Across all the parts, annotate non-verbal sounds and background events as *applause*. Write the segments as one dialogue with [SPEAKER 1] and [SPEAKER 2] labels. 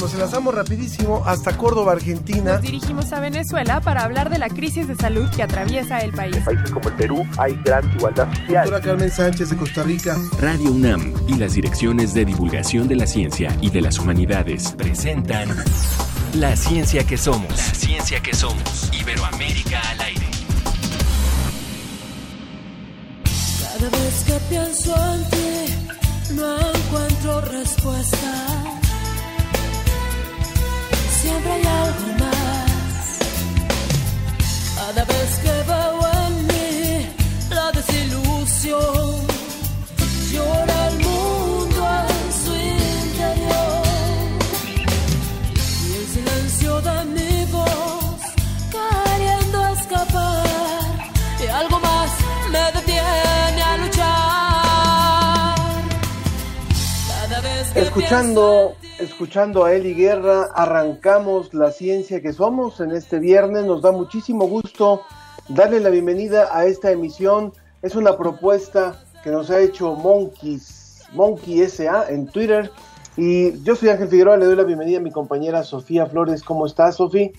[SPEAKER 1] Nos enlazamos rapidísimo hasta Córdoba, Argentina.
[SPEAKER 2] Nos dirigimos a Venezuela para hablar de la crisis de salud que atraviesa el país. En
[SPEAKER 3] países como el Perú hay gran igualdad social.
[SPEAKER 1] Doctora Carmen Sánchez de Costa Rica.
[SPEAKER 4] Radio UNAM y las direcciones de divulgación de la ciencia y de las humanidades presentan La ciencia que somos. La ciencia que somos. Iberoamérica al aire.
[SPEAKER 5] Cada vez que pienso en ti, no encuentro respuesta siempre hay algo más. Cada vez que veo en mí la desilusión, llora el mundo en su interior. Y el silencio de mi voz queriendo escapar, y algo más me detiene a luchar. Cada vez que
[SPEAKER 1] Escuchando escuchando a Eli Guerra, arrancamos la ciencia que somos en este viernes. Nos da muchísimo gusto darle la bienvenida a esta emisión. Es una propuesta que nos ha hecho Monkeys, Monkey SA en Twitter. Y yo soy Ángel Figueroa, le doy la bienvenida a mi compañera Sofía Flores. ¿Cómo estás, Sofía?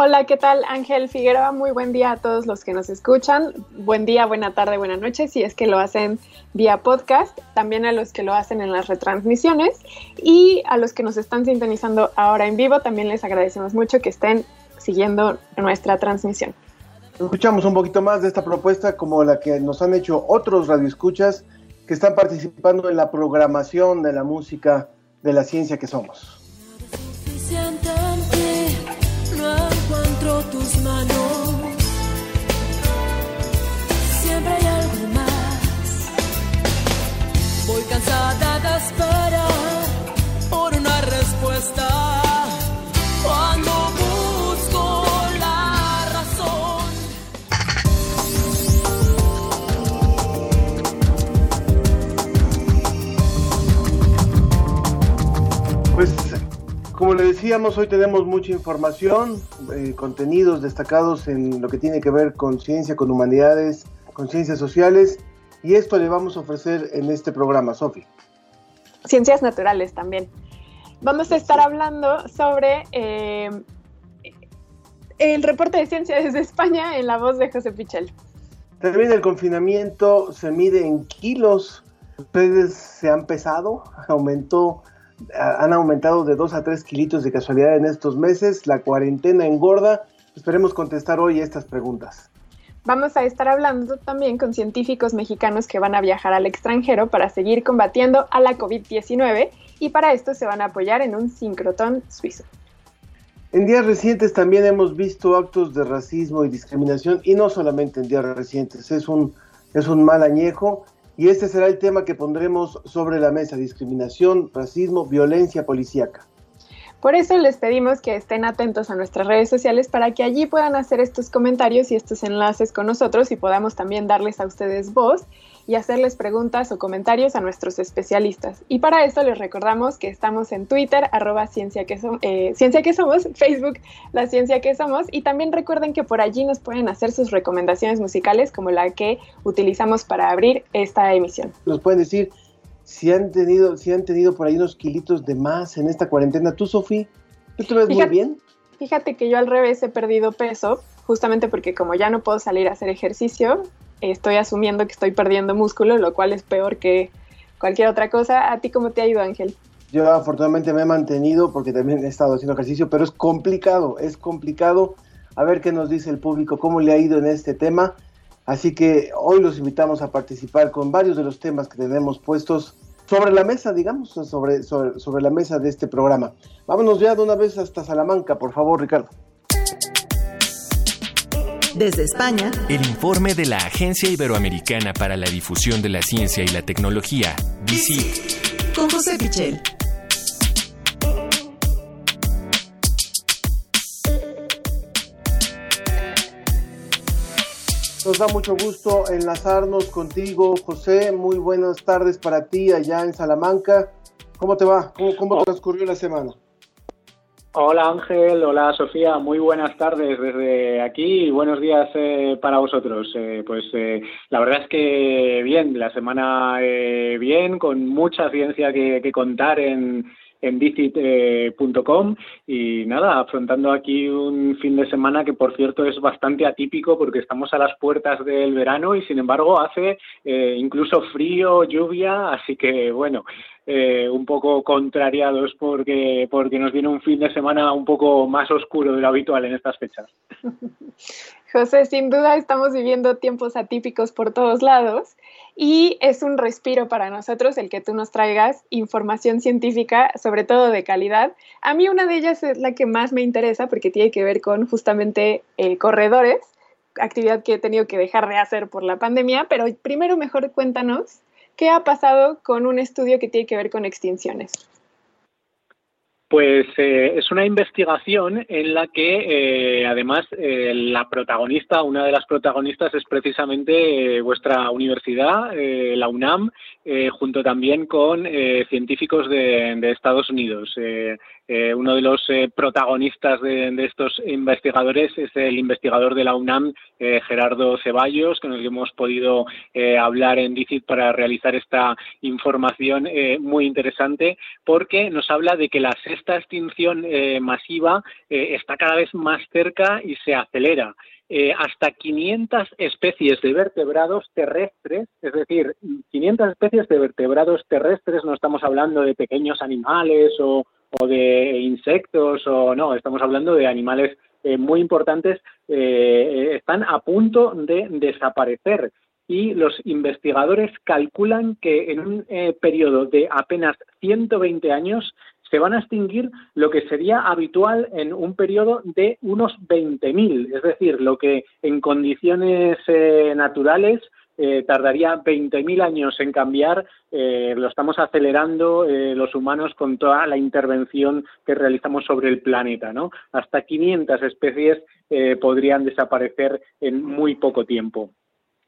[SPEAKER 6] Hola, ¿qué tal Ángel Figueroa? Muy buen día a todos los que nos escuchan. Buen día, buena tarde, buena noche, si es que lo hacen vía podcast, también a los que lo hacen en las retransmisiones y a los que nos están sintonizando ahora en vivo, también les agradecemos mucho que estén siguiendo nuestra transmisión.
[SPEAKER 1] Escuchamos un poquito más de esta propuesta como la que nos han hecho otros radioescuchas que están participando en la programación de la música de la ciencia que somos. Decíamos, hoy tenemos mucha información, eh, contenidos destacados en lo que tiene que ver con ciencia, con humanidades, con ciencias sociales, y esto le vamos a ofrecer en este programa, Sofi.
[SPEAKER 6] Ciencias naturales también. Vamos a estar hablando sobre eh, el reporte de ciencia desde España en la voz de José Pichel.
[SPEAKER 1] También el confinamiento se mide en kilos. Ustedes se han pesado, *laughs* aumentó han aumentado de 2 a 3 kilitos de casualidad en estos meses, la cuarentena engorda. Esperemos contestar hoy estas preguntas.
[SPEAKER 6] Vamos a estar hablando también con científicos mexicanos que van a viajar al extranjero para seguir combatiendo a la COVID-19 y para esto se van a apoyar en un sincrotón suizo.
[SPEAKER 1] En días recientes también hemos visto actos de racismo y discriminación y no solamente en días recientes, es un, es un mal añejo y este será el tema que pondremos sobre la mesa, discriminación, racismo, violencia policíaca.
[SPEAKER 6] Por eso les pedimos que estén atentos a nuestras redes sociales para que allí puedan hacer estos comentarios y estos enlaces con nosotros y podamos también darles a ustedes voz y hacerles preguntas o comentarios a nuestros especialistas. Y para eso les recordamos que estamos en Twitter, arroba ciencia que, eh, ciencia que somos, *laughs* Facebook, la ciencia que somos, y también recuerden que por allí nos pueden hacer sus recomendaciones musicales como la que utilizamos para abrir esta emisión.
[SPEAKER 1] Nos pueden decir si han tenido, si han tenido por ahí unos kilitos de más en esta cuarentena. ¿Tú, Sofía? ¿Tú te ves muy bien?
[SPEAKER 6] Fíjate que yo al revés he perdido peso, justamente porque como ya no puedo salir a hacer ejercicio, estoy asumiendo que estoy perdiendo músculo, lo cual es peor que cualquier otra cosa. ¿A ti cómo te ha ido, Ángel?
[SPEAKER 1] Yo afortunadamente me he mantenido porque también he estado haciendo ejercicio, pero es complicado, es complicado. A ver qué nos dice el público, cómo le ha ido en este tema. Así que hoy los invitamos a participar con varios de los temas que tenemos puestos sobre la mesa, digamos, sobre, sobre, sobre la mesa de este programa. Vámonos ya de una vez hasta Salamanca, por favor, Ricardo.
[SPEAKER 7] Desde España,
[SPEAKER 4] el informe de la Agencia Iberoamericana para la Difusión de la Ciencia y la Tecnología, DICIT.
[SPEAKER 7] Con José Pichel.
[SPEAKER 1] Nos da mucho gusto enlazarnos contigo, José. Muy buenas tardes para ti allá en Salamanca. ¿Cómo te va? ¿Cómo, cómo transcurrió la semana?
[SPEAKER 8] Hola Ángel, hola Sofía, muy buenas tardes desde aquí y buenos días eh, para vosotros. Eh, pues eh, la verdad es que bien, la semana bien, con mucha ciencia que, contar en, en dicit.com y nada, afrontando aquí un fin de semana que por cierto es bastante atípico porque estamos a las puertas del verano y sin embargo hace eh, incluso frío, lluvia, así que bueno, eh, un poco contrariados porque, porque nos viene un fin de semana un poco más oscuro de lo habitual en estas fechas. *laughs*
[SPEAKER 6] José, sin duda estamos viviendo tiempos atípicos por todos lados y es un respiro para nosotros el que tú nos traigas información científica, sobre todo de calidad. A mí una de ellas es la que más me interesa porque tiene que ver con justamente eh, corredores, actividad que he tenido que dejar de hacer por la pandemia, pero primero mejor cuéntanos qué ha pasado con un estudio que tiene que ver con extinciones.
[SPEAKER 8] Pues eh, es una investigación en la que, eh, además, eh, la protagonista, una de las protagonistas es precisamente vuestra universidad, la UNAM, junto también con científicos de, Estados Unidos. Eh, uno de los eh, protagonistas de, estos investigadores es el investigador de la UNAM, eh, Gerardo Ceballos, con el que hemos podido hablar en DICIT para realizar esta información muy interesante, porque nos habla de que la sexta extinción masiva está cada vez más cerca y se acelera. Hasta 500 especies de vertebrados terrestres, es decir, 500 especies de vertebrados terrestres, no estamos hablando de pequeños animales o, de insectos o no, estamos hablando de animales eh, muy importantes, eh, están a punto de desaparecer. Y los investigadores calculan que en un eh, periodo de apenas 120 años se van a extinguir lo que sería habitual en un periodo de unos 20.000, es decir, lo que en condiciones naturales eh, tardaría 20.000 años en cambiar, eh, lo estamos acelerando eh, los humanos con toda la intervención que realizamos sobre el planeta, ¿no? Hasta 500 especies podrían desaparecer en muy poco tiempo.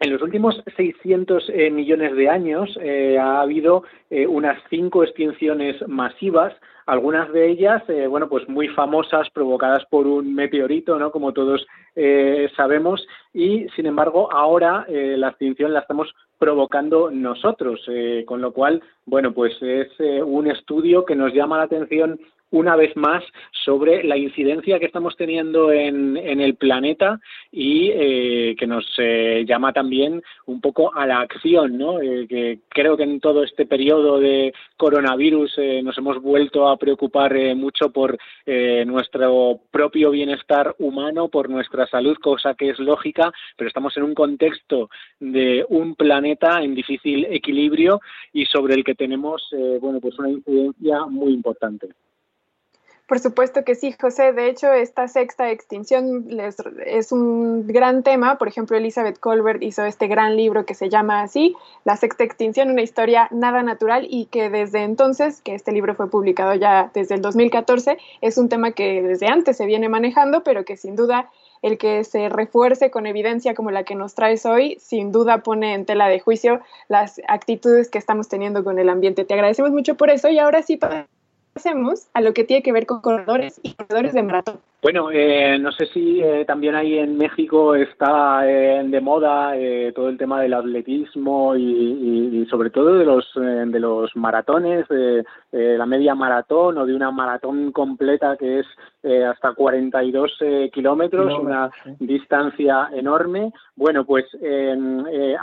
[SPEAKER 8] En los últimos 600 millones de años ha habido unas cinco extinciones masivas algunas de ellas, eh, bueno, pues muy famosas, provocadas por un meteorito, ¿no? Como todos eh, sabemos, y sin embargo ahora eh, la extinción la estamos provocando nosotros, con lo cual, bueno, pues es un estudio que nos llama la atención una vez más sobre la incidencia que estamos teniendo en, el planeta y eh, que nos eh, llama también un poco a la acción, ¿no? Eh, que creo que en todo este periodo de coronavirus nos hemos vuelto a preocupar mucho por nuestro propio bienestar humano, por nuestra salud, cosa que es lógica, pero estamos en un contexto de un planeta en difícil equilibrio y sobre el que tenemos, bueno, pues una incidencia muy importante.
[SPEAKER 6] Por supuesto que sí, José. De hecho, esta sexta extinción es un gran tema. Por ejemplo, Elizabeth Colbert hizo este gran libro que se llama así, La sexta extinción, una historia nada natural y que desde entonces, que este libro fue publicado ya desde el 2014, es un tema que desde antes se viene manejando, pero que sin duda el que se refuerce con evidencia como la que nos traes hoy, sin duda pone en tela de juicio las actitudes que estamos teniendo con el ambiente. Te agradecemos mucho por eso y ahora sí hacemos a lo que tiene que ver con corredores y corredores de maratón.
[SPEAKER 8] Bueno, eh, no sé si eh, también ahí en México está eh, de moda todo el tema del atletismo y, sobre todo de los de los maratones, de la media maratón o de una maratón completa que es hasta 42 kilómetros, una distancia enorme. Bueno, pues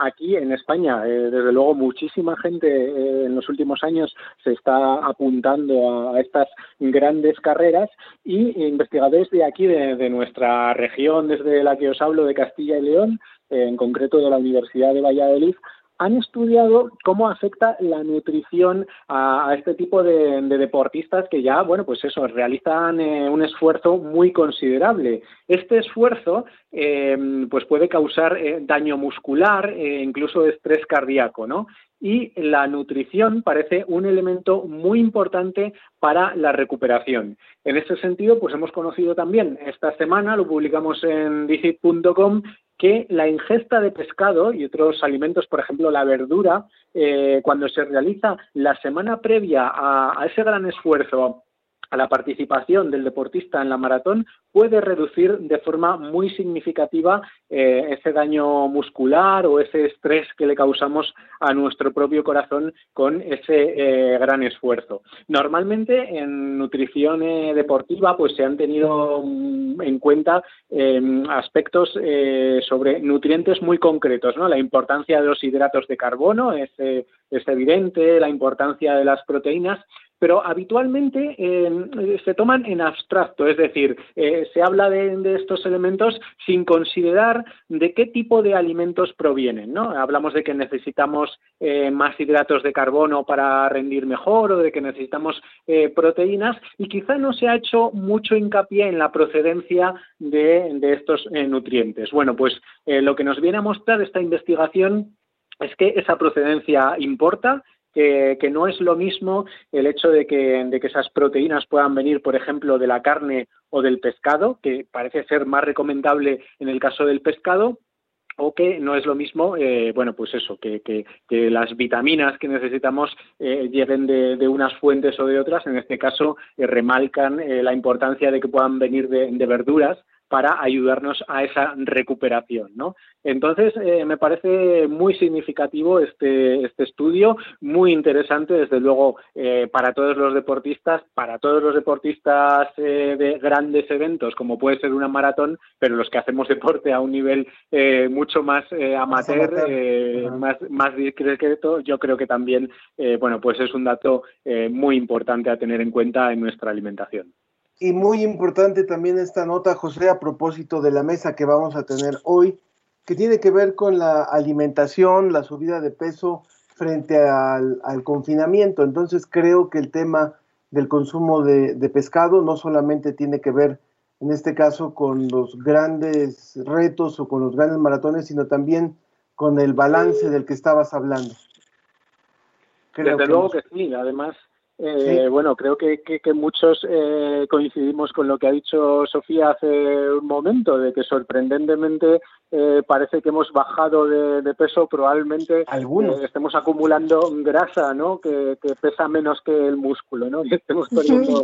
[SPEAKER 8] aquí en España, desde luego, muchísima gente en los últimos años se está apuntando a estas grandes carreras y investigadores de aquí, de, nuestra región, desde la que os hablo, de Castilla y León, en concreto de la Universidad de Valladolid, han estudiado cómo afecta la nutrición a, este tipo de, deportistas que ya, bueno, pues eso, realizan eh, un esfuerzo muy considerable. Este esfuerzo, eh, pues puede causar eh, daño muscular, incluso estrés cardíaco, ¿no? y la nutrición parece un elemento muy importante para la recuperación. En ese sentido, pues hemos conocido también esta semana, lo publicamos en dicit.com, que la ingesta de pescado y otros alimentos, por ejemplo la verdura, eh, cuando se realiza la semana previa a ese gran esfuerzo a la participación del deportista en la maratón puede reducir de forma muy significativa eh, ese daño muscular o ese estrés que le causamos a nuestro propio corazón con ese eh, gran esfuerzo. Normalmente en nutrición eh, deportiva pues se han tenido mm, en cuenta em, aspectos sobre nutrientes muy concretos, ¿no? La importancia de los hidratos de carbono es, es evidente, la importancia de las proteínas, pero habitualmente eh, se toman en abstracto, es decir, eh, se habla de, estos elementos sin considerar de qué tipo de alimentos provienen, ¿no? Hablamos de que necesitamos eh, más hidratos de carbono para rendir mejor o de que necesitamos proteínas y quizá no se ha hecho mucho hincapié en la procedencia de, de estos nutrientes. Bueno, pues lo que nos viene a mostrar esta investigación es que esa procedencia importa que, no es lo mismo el hecho de que, de que esas proteínas puedan venir, por ejemplo, de la carne o del pescado, que parece ser más recomendable en el caso del pescado, o que no es lo mismo, eh, bueno, pues eso, que, que, las vitaminas que necesitamos eh, lleguen de, unas fuentes o de otras. En este caso, eh, remalcan la importancia de que puedan venir de, de verduras para ayudarnos a esa recuperación, ¿no? Entonces, eh, me parece muy significativo este, este estudio, muy interesante, desde luego, eh, para todos los deportistas, para todos los deportistas eh, de grandes eventos, como puede ser una maratón, pero los que hacemos deporte a un nivel mucho más amateur, más, más discreto, yo creo que también, bueno, pues es un dato muy importante a tener en cuenta en nuestra alimentación.
[SPEAKER 1] Y muy importante también esta nota, José, a propósito de la mesa que vamos a tener hoy, que tiene que ver con la alimentación, la subida de peso frente al, confinamiento. Entonces creo que el tema del consumo de, pescado no solamente tiene que ver, en este caso, con los grandes retos o con los grandes maratones, sino también con el balance del que estabas hablando.
[SPEAKER 8] Desde luego que sí, además eh, Bueno, creo que, que, muchos eh, coincidimos con lo que ha dicho Sofía hace un momento, de que sorprendentemente eh, parece que hemos bajado de, peso, probablemente eh, estemos acumulando grasa, ¿no? Que, pesa menos que el músculo, ¿no? *laughs* Y estemos perdiendo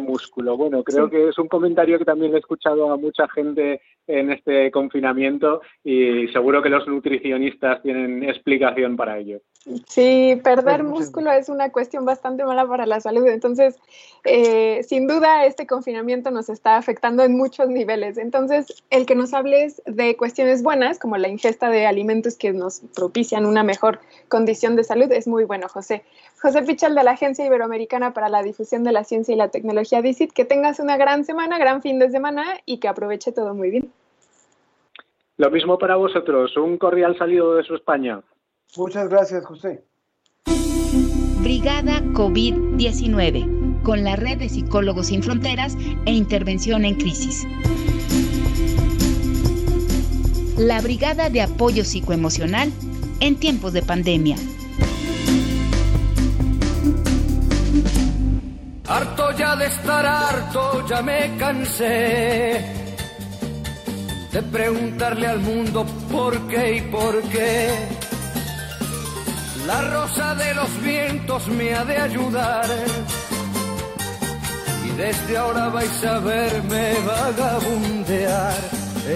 [SPEAKER 8] músculo. Bueno, creo que es un comentario que también he escuchado a mucha gente en este confinamiento y seguro que los nutricionistas tienen explicación para ello.
[SPEAKER 6] Sí, perder músculo es una cuestión bastante mala para la salud. Entonces, eh, sin duda, este confinamiento nos está afectando en muchos niveles. Entonces, el que nos hables de cuestiones buenas, como la ingesta de alimentos que nos propician una mejor condición de salud, es muy bueno, José. José Pichal de la Agencia Iberoamericana para la Difusión de la Ciencia y la Tecnología, DICIT, que tengas una gran semana, gran fin de semana y que aproveche todo muy bien.
[SPEAKER 8] Lo mismo para vosotros. Un cordial saludo de su España.
[SPEAKER 1] Muchas gracias, José.
[SPEAKER 7] Brigada COVID-19, con la red de Psicólogos Sin Fronteras e Intervención en Crisis. La Brigada de Apoyo Psicoemocional en tiempos de pandemia.
[SPEAKER 5] Harto ya de estar harto, ya me cansé de preguntarle al mundo por qué y por qué la rosa de los vientos me ha de ayudar. Y desde ahora vais a verme vagabundear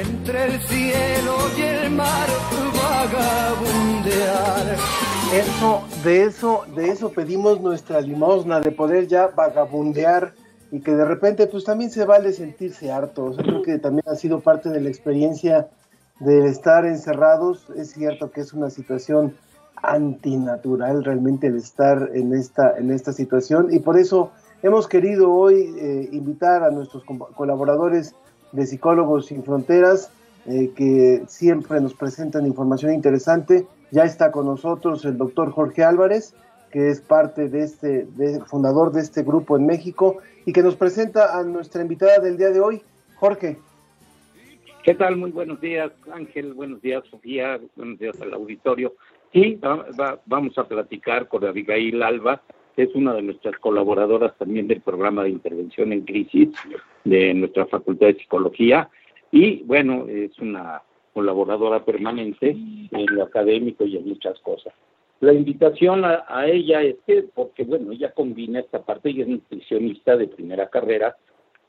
[SPEAKER 5] entre el cielo y el mar, vagabundear.
[SPEAKER 1] Eso, de eso, de eso pedimos nuestra limosna, de poder ya vagabundear y que de repente pues también se vale sentirse harto. O creo que también ha sido parte de la experiencia de estar encerrados. Es cierto que es una situación antinatural realmente el estar en esta, en esta situación y por eso hemos querido hoy eh, invitar a nuestros colaboradores de Psicólogos Sin Fronteras eh, que siempre nos presentan información interesante. Ya está con nosotros el doctor Jorge Álvarez, que es parte de este, fundador de este grupo en México y que nos presenta a nuestra invitada del día de hoy. Jorge.
[SPEAKER 9] ¿Qué tal? Muy buenos días, Ángel. Buenos días, Sofía. Buenos días al auditorio. Y vamos a platicar con Abigail Alba, que es una de nuestras colaboradoras también del programa de intervención en crisis de nuestra Facultad de Psicología. Y bueno, es una colaboradora permanente en lo académico y en muchas cosas. la invitación a, a, ella es que, porque bueno, ella combina esta parte, ella es nutricionista de primera carrera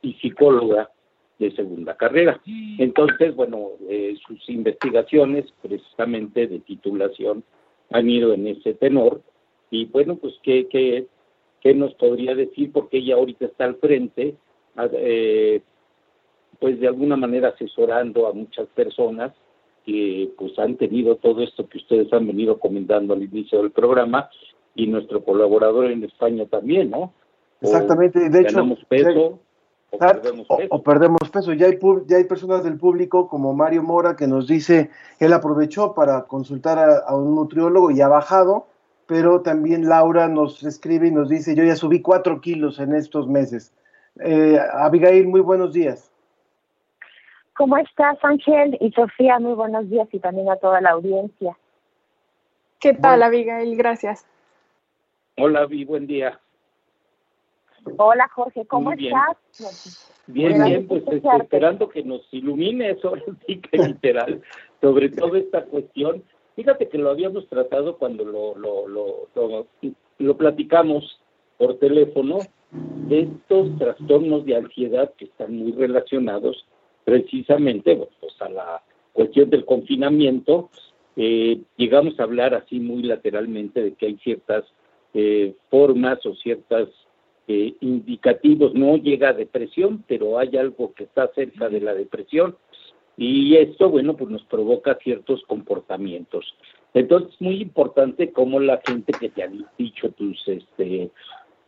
[SPEAKER 9] y psicóloga de segunda carrera. Entonces, bueno, eh, sus investigaciones precisamente de titulación han ido en ese tenor. Y bueno, pues qué, qué, qué nos podría decir, porque ella ahorita está al frente, eh, pues de alguna manera asesorando a muchas personas que pues han tenido todo esto que ustedes han venido comentando al inicio del programa y nuestro colaborador en España también, ¿no?
[SPEAKER 1] Exactamente, de hecho,
[SPEAKER 9] peso,
[SPEAKER 1] o, perdemos peso. O, perdemos peso. Ya hay, ya hay personas del público como Mario Mora que nos dice, él aprovechó para consultar a, un nutriólogo y ha bajado, pero también Laura nos escribe y nos dice, yo ya subí cuatro kilos en estos meses. Eh, Abigail, muy buenos días.
[SPEAKER 10] ¿Cómo estás, Ángel? Y Sofía, muy buenos días y también a toda la audiencia.
[SPEAKER 6] ¿Qué tal, Abigail? Gracias.
[SPEAKER 9] Hola, Abi, buen día.
[SPEAKER 10] Hola, Jorge, ¿cómo estás?
[SPEAKER 9] Bien, bien, pues este, esperando que nos ilumine eso, sí que literal, sobre todo esta cuestión. Fíjate que lo habíamos tratado cuando lo, lo, lo, lo platicamos por teléfono, de estos trastornos de ansiedad que están muy relacionados precisamente pues, a la cuestión del confinamiento, eh, llegamos a hablar así muy lateralmente de que hay ciertas eh, formas o ciertos eh, indicativos, no llega a depresión, pero hay algo que está cerca de la depresión y esto, bueno, pues nos provoca ciertos comportamientos. Entonces, es muy importante cómo la gente que te ha dicho tus, este,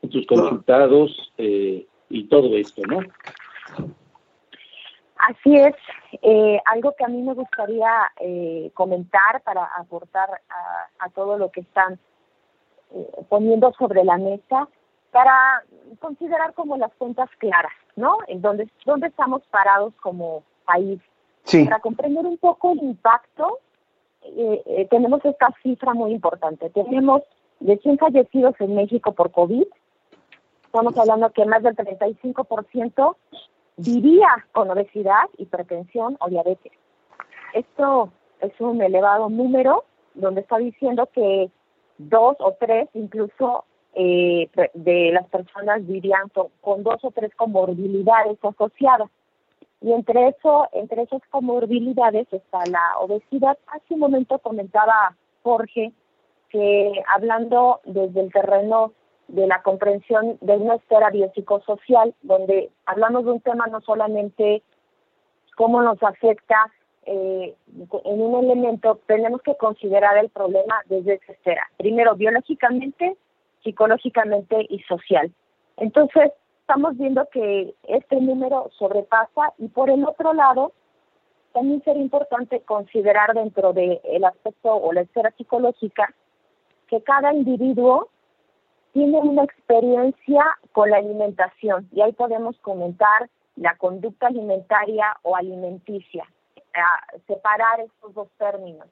[SPEAKER 9] tus consultados y todo esto, ¿no?
[SPEAKER 10] Así es, eh, algo que a mí me gustaría eh, comentar para aportar a, todo lo que están eh, poniendo sobre la mesa, para considerar como las cuentas claras, ¿no? En dónde, dónde estamos parados como país. Para comprender un poco el impacto, tenemos esta cifra muy importante. Tenemos de 100 fallecidos en México por COVID, estamos hablando que más del 35% vivía con obesidad, hipertensión o diabetes. Esto es un elevado número donde está diciendo que dos o tres incluso eh, de las personas vivían con, dos o tres comorbilidades asociadas. Y entre eso, entre esas comorbilidades está la obesidad. Hace un momento comentaba Jorge que hablando desde el terreno de la comprensión de una esfera biopsicosocial, donde hablamos de un tema no solamente cómo nos afecta eh, en un elemento, tenemos que considerar el problema desde esa esfera. Primero, biológicamente, psicológicamente y social. Entonces, estamos viendo que este número sobrepasa y por el otro lado, también sería importante considerar dentro del aspecto o la esfera psicológica que cada individuo tiene una experiencia con la alimentación y ahí podemos comentar la conducta alimentaria o alimenticia, separar estos dos términos.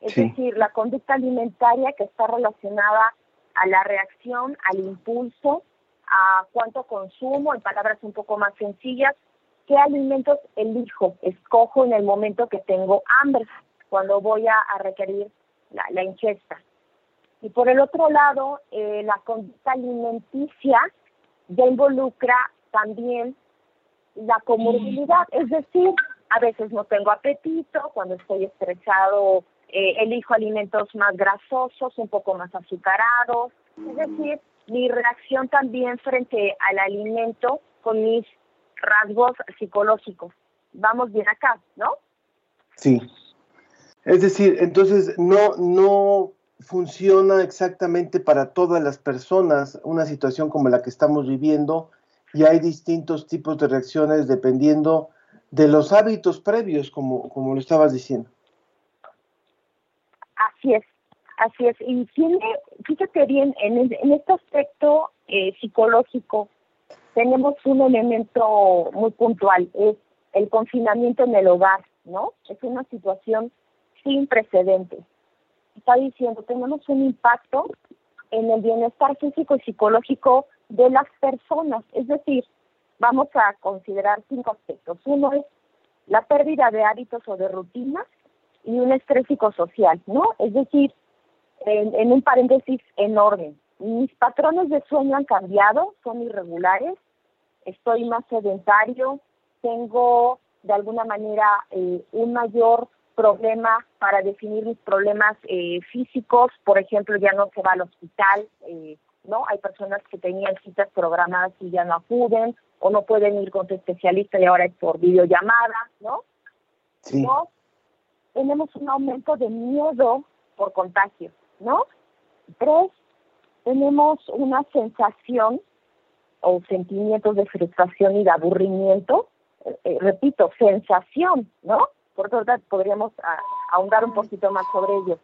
[SPEAKER 10] Es decir, la conducta alimentaria que está relacionada a la reacción, al impulso, a cuánto consumo, en palabras un poco más sencillas, qué alimentos elijo, escojo en el momento que tengo hambre, cuando voy a, requerir la ingesta. Y por el otro lado, eh, la conducta alimenticia ya involucra también la comorbilidad, es decir, a veces no tengo apetito, cuando estoy estresado eh, elijo alimentos más grasosos, un poco más azucarados, es decir, mi reacción también frente al alimento con mis rasgos psicológicos. Vamos bien acá, ¿no?
[SPEAKER 1] Sí. Es decir, entonces no, no funciona exactamente para todas las personas una situación como la que estamos viviendo y hay distintos tipos de reacciones dependiendo de los hábitos previos, como, como lo estabas diciendo.
[SPEAKER 10] Así es, así es. Y tiene, fíjate bien, en, en este aspecto eh, psicológico tenemos un elemento muy puntual, es el confinamiento en el hogar, ¿no? Es una situación sin precedentes está diciendo, tenemos un impacto en el bienestar físico y psicológico de las personas. Es decir, vamos a considerar cinco aspectos. Uno es la pérdida de hábitos o de rutinas y un estrés psicosocial, ¿no? Es decir, en, un paréntesis enorme. Mis patrones de sueño han cambiado, son irregulares, estoy más sedentario, tengo de alguna manera eh, un mayor problema para definir mis problemas eh, físicos, por ejemplo, ya no se va al hospital, eh, ¿no? Hay personas que tenían citas programadas y ya no acuden, o no pueden ir con su especialista y ahora es por videollamada, ¿no?
[SPEAKER 1] Sí.
[SPEAKER 10] Tenemos un aumento de miedo por contagio, ¿no? Tres, tenemos una sensación o sentimientos de frustración y de aburrimiento. Eh, repito, sensación, ¿no? Por lo podríamos ahondar un poquito más sobre ello.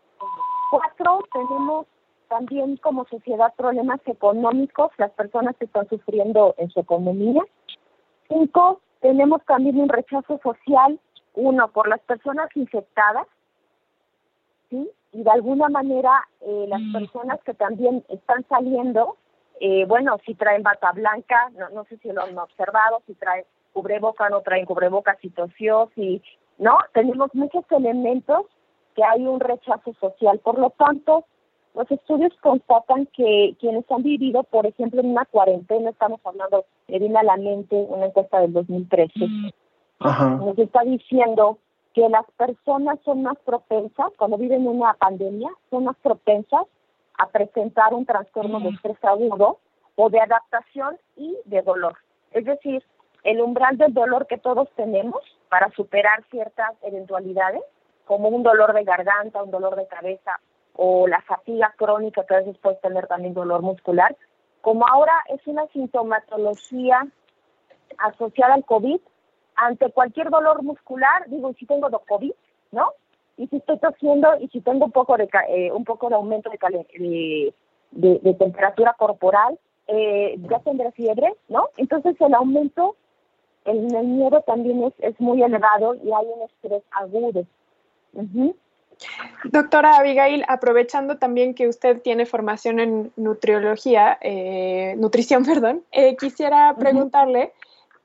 [SPEAKER 10] Cuatro, tenemos también como sociedad problemas económicos, las personas que están sufriendo en su economía. Cinco, tenemos también un rechazo social, uno, por las personas infectadas, ¿sí? Y de alguna manera eh, las mm. personas que también están saliendo, eh, bueno, si traen bata blanca, no, no sé si lo han observado, si traen cubreboca, no traen cubreboca, si tosió, si, ¿no? Tenemos muchos elementos que hay un rechazo social. Por lo tanto, los estudios constatan que quienes han vivido, por ejemplo, en una cuarentena, estamos hablando, me viene a la mente una encuesta del 2013, nos está diciendo que las personas son más propensas, cuando viven una pandemia, son más propensas a presentar un trastorno de estrés agudo o de adaptación y de dolor. Es decir, el umbral del dolor que todos tenemos para superar ciertas eventualidades, como un dolor de garganta, un dolor de cabeza o la fatiga crónica que a veces puede tener también dolor muscular, como ahora es una sintomatología asociada al COVID, ante cualquier dolor muscular, digo, si tengo COVID, ¿no? Y si estoy tosiendo y si tengo un poco de, eh, un poco de aumento de, de, temperatura corporal, eh, ya tendré fiebre, ¿no? Entonces el aumento en el miedo también es, es muy elevado y hay un estrés agudo.
[SPEAKER 6] Doctora Abigail, aprovechando también que usted tiene formación en nutriología, eh, nutrición, *laughs* perdón, eh, quisiera preguntarle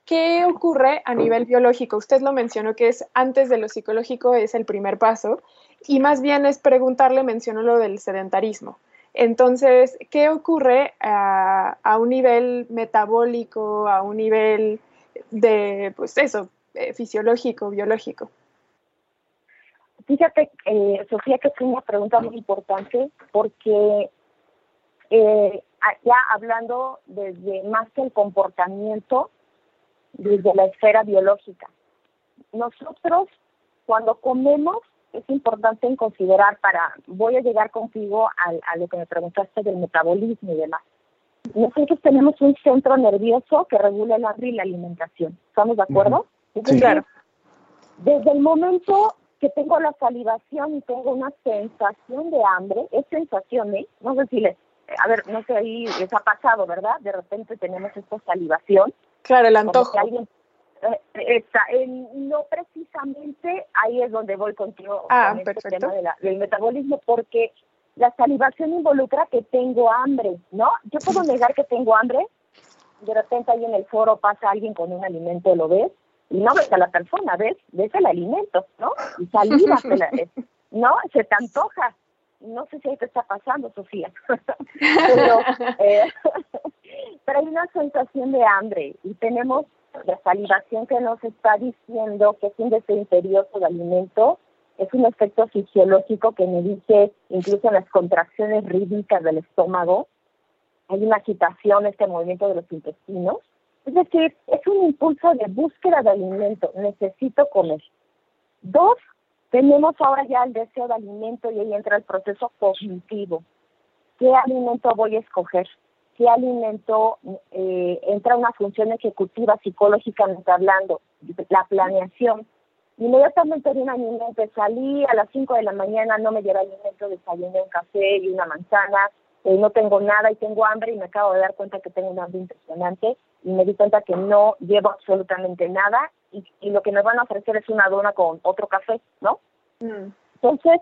[SPEAKER 6] qué ocurre a nivel biológico. Usted lo mencionó que es antes de lo psicológico, es el primer paso, y más bien es preguntarle, mencionó lo del sedentarismo. Entonces, ¿qué ocurre a, un nivel metabólico, a un nivel de, pues eso, eh, fisiológico, biológico?
[SPEAKER 10] Fíjate, eh, Sofía, que es una pregunta muy importante porque eh, ya hablando desde más que el comportamiento, desde la esfera biológica. Nosotros, cuando comemos, es importante en considerar para, voy a llegar contigo a, lo que me preguntaste del metabolismo y demás. Nosotros tenemos un centro nervioso que regula el hambre y la alimentación. ¿Estamos de acuerdo?
[SPEAKER 6] Sí, claro.
[SPEAKER 10] Desde el momento que tengo la salivación y tengo una sensación de hambre, es sensación, ¿eh? No sé si les, a ver, no sé, ahí les ha pasado, ¿verdad? De repente tenemos esta salivación.
[SPEAKER 6] Claro, el antojo.
[SPEAKER 10] Eh, no precisamente ahí es donde voy contigo
[SPEAKER 6] ah,
[SPEAKER 10] con este tema del metabolismo, porque la salivación involucra que tengo hambre, ¿no? Yo puedo negar que tengo hambre, de repente ahí en el foro pasa alguien con un alimento, lo ves, y no ves a la persona, ves, ves el alimento, ¿no? Y saliva, *laughs* ¿no? Se te antoja. No sé si ahí te está pasando, Sofía, *laughs* pero, eh, *laughs* pero hay una sensación de hambre y tenemos la salivación que nos está diciendo que es un deseo imperioso de alimento, es un efecto fisiológico que me dice incluso en las contracciones rítmicas del estómago, hay una agitación, este movimiento de los intestinos, es decir, es un impulso de búsqueda de alimento, necesito comer. Dos, tenemos ahora ya el deseo de alimento y ahí entra el proceso cognitivo. ¿Qué alimento voy a escoger? ¿Qué alimento eh, entra una función ejecutiva psicológicamente hablando? La planeación. Inmediatamente de un alimento, salí a las 5 de la mañana, no me llevé alimento, desayuné un café y una manzana, eh, no tengo nada y tengo hambre y me acabo de dar cuenta que tengo un hambre impresionante y me di cuenta que no llevo absolutamente nada y, y lo que me van a ofrecer es una dona con otro café, ¿no? Mm. Entonces,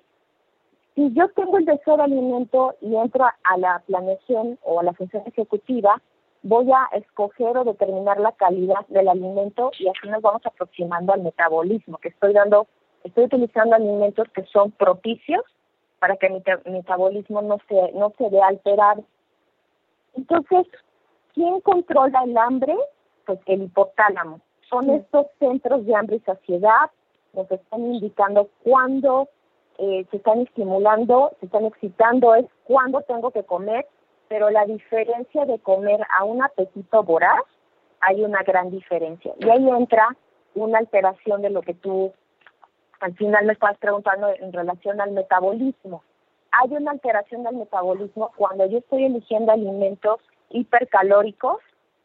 [SPEAKER 10] si yo tengo el deseo de alimento y entro a la planeación o a la función ejecutiva, voy a escoger o determinar la calidad del alimento y así nos vamos aproximando al metabolismo, que estoy dando, estoy utilizando alimentos que son propicios para que mi metabolismo no se, no se vea alterado. Entonces, ¿quién controla el hambre? Pues el hipotálamo. Son estos centros de hambre y saciedad, nos están indicando cuándo eh, se están estimulando, se están excitando, es cuándo tengo que comer, pero la diferencia de comer a un apetito voraz, hay una gran diferencia. Y ahí entra una alteración de lo que tú al final me estás preguntando en relación al metabolismo. Hay una alteración del metabolismo cuando yo estoy eligiendo alimentos hipercalóricos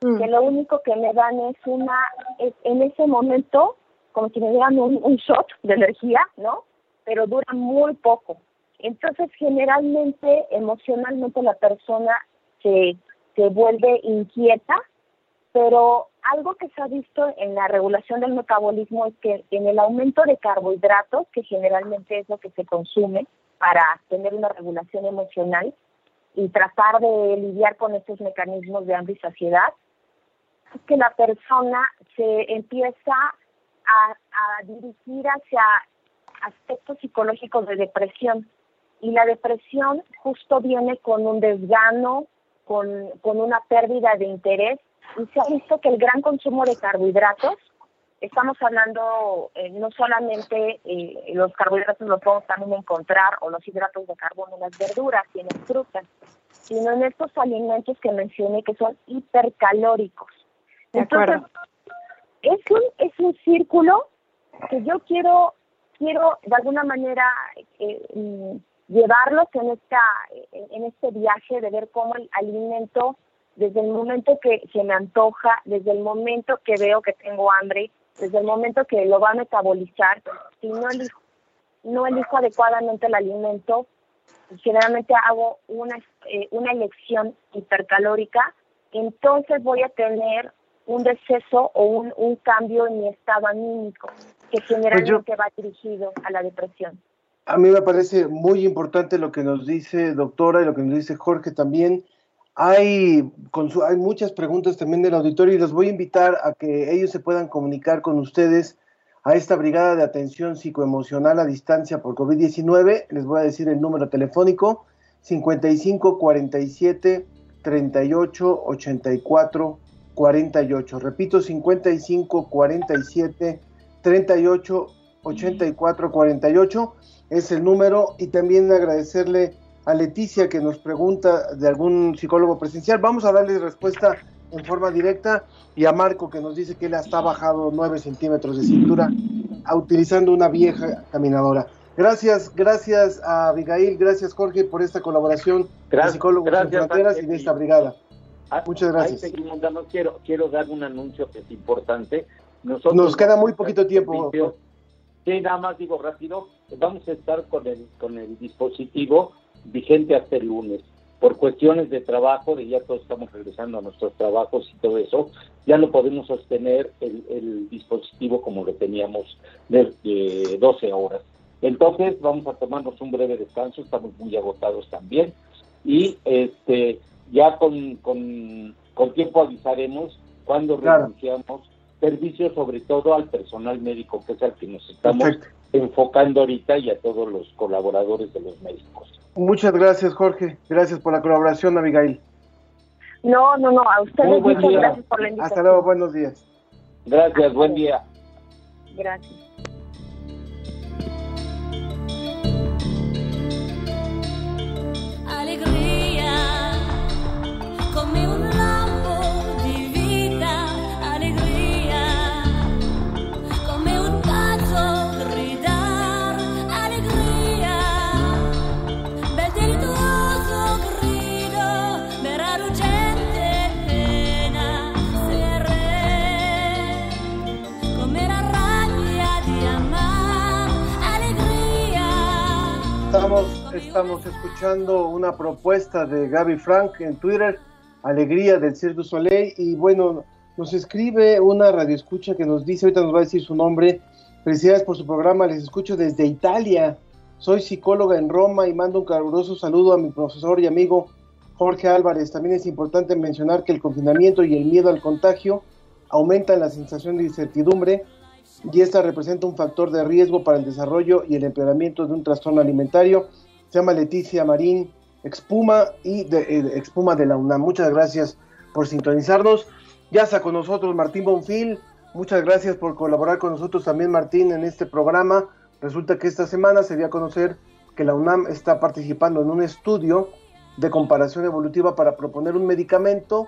[SPEAKER 10] mm. que lo único que me dan es una, en ese momento, como si me dieran un, un shot de energía, ¿no? Pero dura muy poco. Entonces, generalmente, emocionalmente la persona se, se vuelve inquieta, pero algo que se ha visto en la regulación del metabolismo es que en el aumento de carbohidratos, que generalmente es lo que se consume para tener una regulación emocional y tratar de lidiar con estos mecanismos de hambre y saciedad, es que la persona se empieza a, a dirigir hacia aspectos psicológicos de depresión. Y la depresión justo viene con un desgano, con, con una pérdida de interés y se ha visto que el gran consumo de carbohidratos, estamos hablando eh, no solamente eh, los carbohidratos los podemos también encontrar o los hidratos de carbono en las verduras y en las frutas, sino en estos alimentos que mencioné que son hipercalóricos. Entonces, es un, es un círculo que yo quiero, quiero de alguna manera eh, mm, llevarlos en, esta, en este viaje de ver cómo el alimento desde el momento que se me antoja, desde el momento que veo que tengo hambre, desde el momento que lo va a metabolizar, si no elijo, no elijo adecuadamente el alimento, generalmente hago una, eh, una elección hipercalórica, entonces voy a tener un deceso o un, un cambio en mi estado anímico, que pues generalmente va dirigido a la depresión.
[SPEAKER 1] A mí me parece muy importante lo que nos dice doctora y lo que nos dice Jorge también hay, hay muchas preguntas también del auditorio y los voy a invitar a que ellos se puedan comunicar con ustedes a esta brigada de atención psicoemocional a distancia por COVID-19. Les voy a decir el número telefónico 55 47 38 84 48. Repito, 55 47 38 84 48 es el número y también agradecerle a Leticia que nos pregunta de algún psicólogo presencial. Vamos a darle respuesta en forma directa y a Marco que nos dice que él hasta bajado 9 centímetros de cintura utilizando una vieja caminadora. Gracias, gracias a Abigail, gracias Jorge por esta colaboración
[SPEAKER 9] gracias,
[SPEAKER 1] de Psicólogos Fronteras y de esta brigada.
[SPEAKER 9] Ah, Muchas gracias. quiero, quiero dar un anuncio que es importante.
[SPEAKER 1] Nos queda muy poquito tiempo.
[SPEAKER 9] Sí, nada más digo rápido, vamos a estar con el, con el dispositivo vigente hasta el lunes. Por cuestiones de trabajo, de ya todos estamos regresando a nuestros trabajos y todo eso, ya no podemos sostener el, dispositivo como lo teníamos de, 12 horas. Entonces vamos a tomarnos un breve descanso, estamos muy agotados también y este ya con, con, tiempo avisaremos cuando renunciamos servicios sobre todo al personal médico que es al que nos estamos enfocando ahorita y a todos los colaboradores de los médicos.
[SPEAKER 1] Muchas gracias, Jorge. Gracias por la colaboración, Abigail.
[SPEAKER 10] No, no, no, a ustedes muchas gracias por la invitación.
[SPEAKER 1] Hasta luego, buenos días.
[SPEAKER 9] Gracias, buen día.
[SPEAKER 10] Gracias.
[SPEAKER 1] Estamos escuchando una propuesta de Gaby Frank en Twitter, Alegría del Cirque du Soleil, y bueno, nos escribe una radioescucha que nos dice, ahorita nos va a decir su nombre, felicidades por su programa, les escucho desde Italia, soy psicóloga en Roma y mando un caluroso saludo a mi profesor y amigo Jorge Álvarez. También es importante mencionar que el confinamiento y el miedo al contagio aumentan la sensación de incertidumbre y esta representa un factor de riesgo para el desarrollo y el empeoramiento de un trastorno alimentario se llama Leticia Marín, Expuma y de, eh, Expuma de la UNAM. Muchas gracias por sintonizarnos. Ya está con nosotros Martín Bonfil. Muchas gracias por colaborar con nosotros también, Martín, en este programa. Resulta que esta semana se dio a conocer que la UNAM está participando en un estudio de comparación evolutiva para proponer un medicamento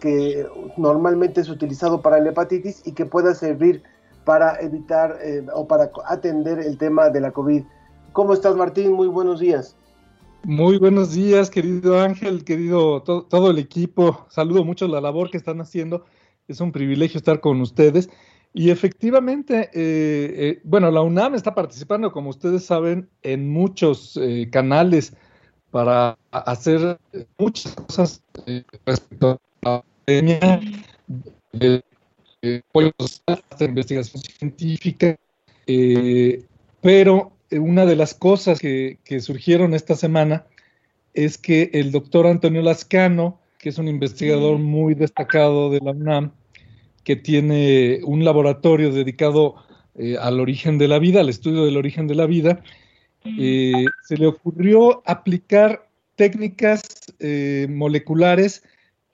[SPEAKER 1] que normalmente es utilizado para la hepatitis y que pueda servir para evitar eh, o para atender el tema de la COVID. ¿Cómo estás, Martín? Muy buenos días.
[SPEAKER 11] Muy buenos días, querido Ángel, querido todo el equipo. Saludo mucho la labor que están haciendo. Es un privilegio estar con ustedes. Y efectivamente, eh, eh, bueno, la UNAM está participando, como ustedes saben, en muchos canales para hacer muchas cosas respecto a la pandemia, de, de investigación científica, pero una de las cosas que, surgieron esta semana es que el doctor Antonio Lascano, que es un investigador muy destacado de la UNAM, que tiene un laboratorio dedicado eh, al origen de la vida, al estudio del origen de la vida, eh, se le ocurrió aplicar técnicas eh, moleculares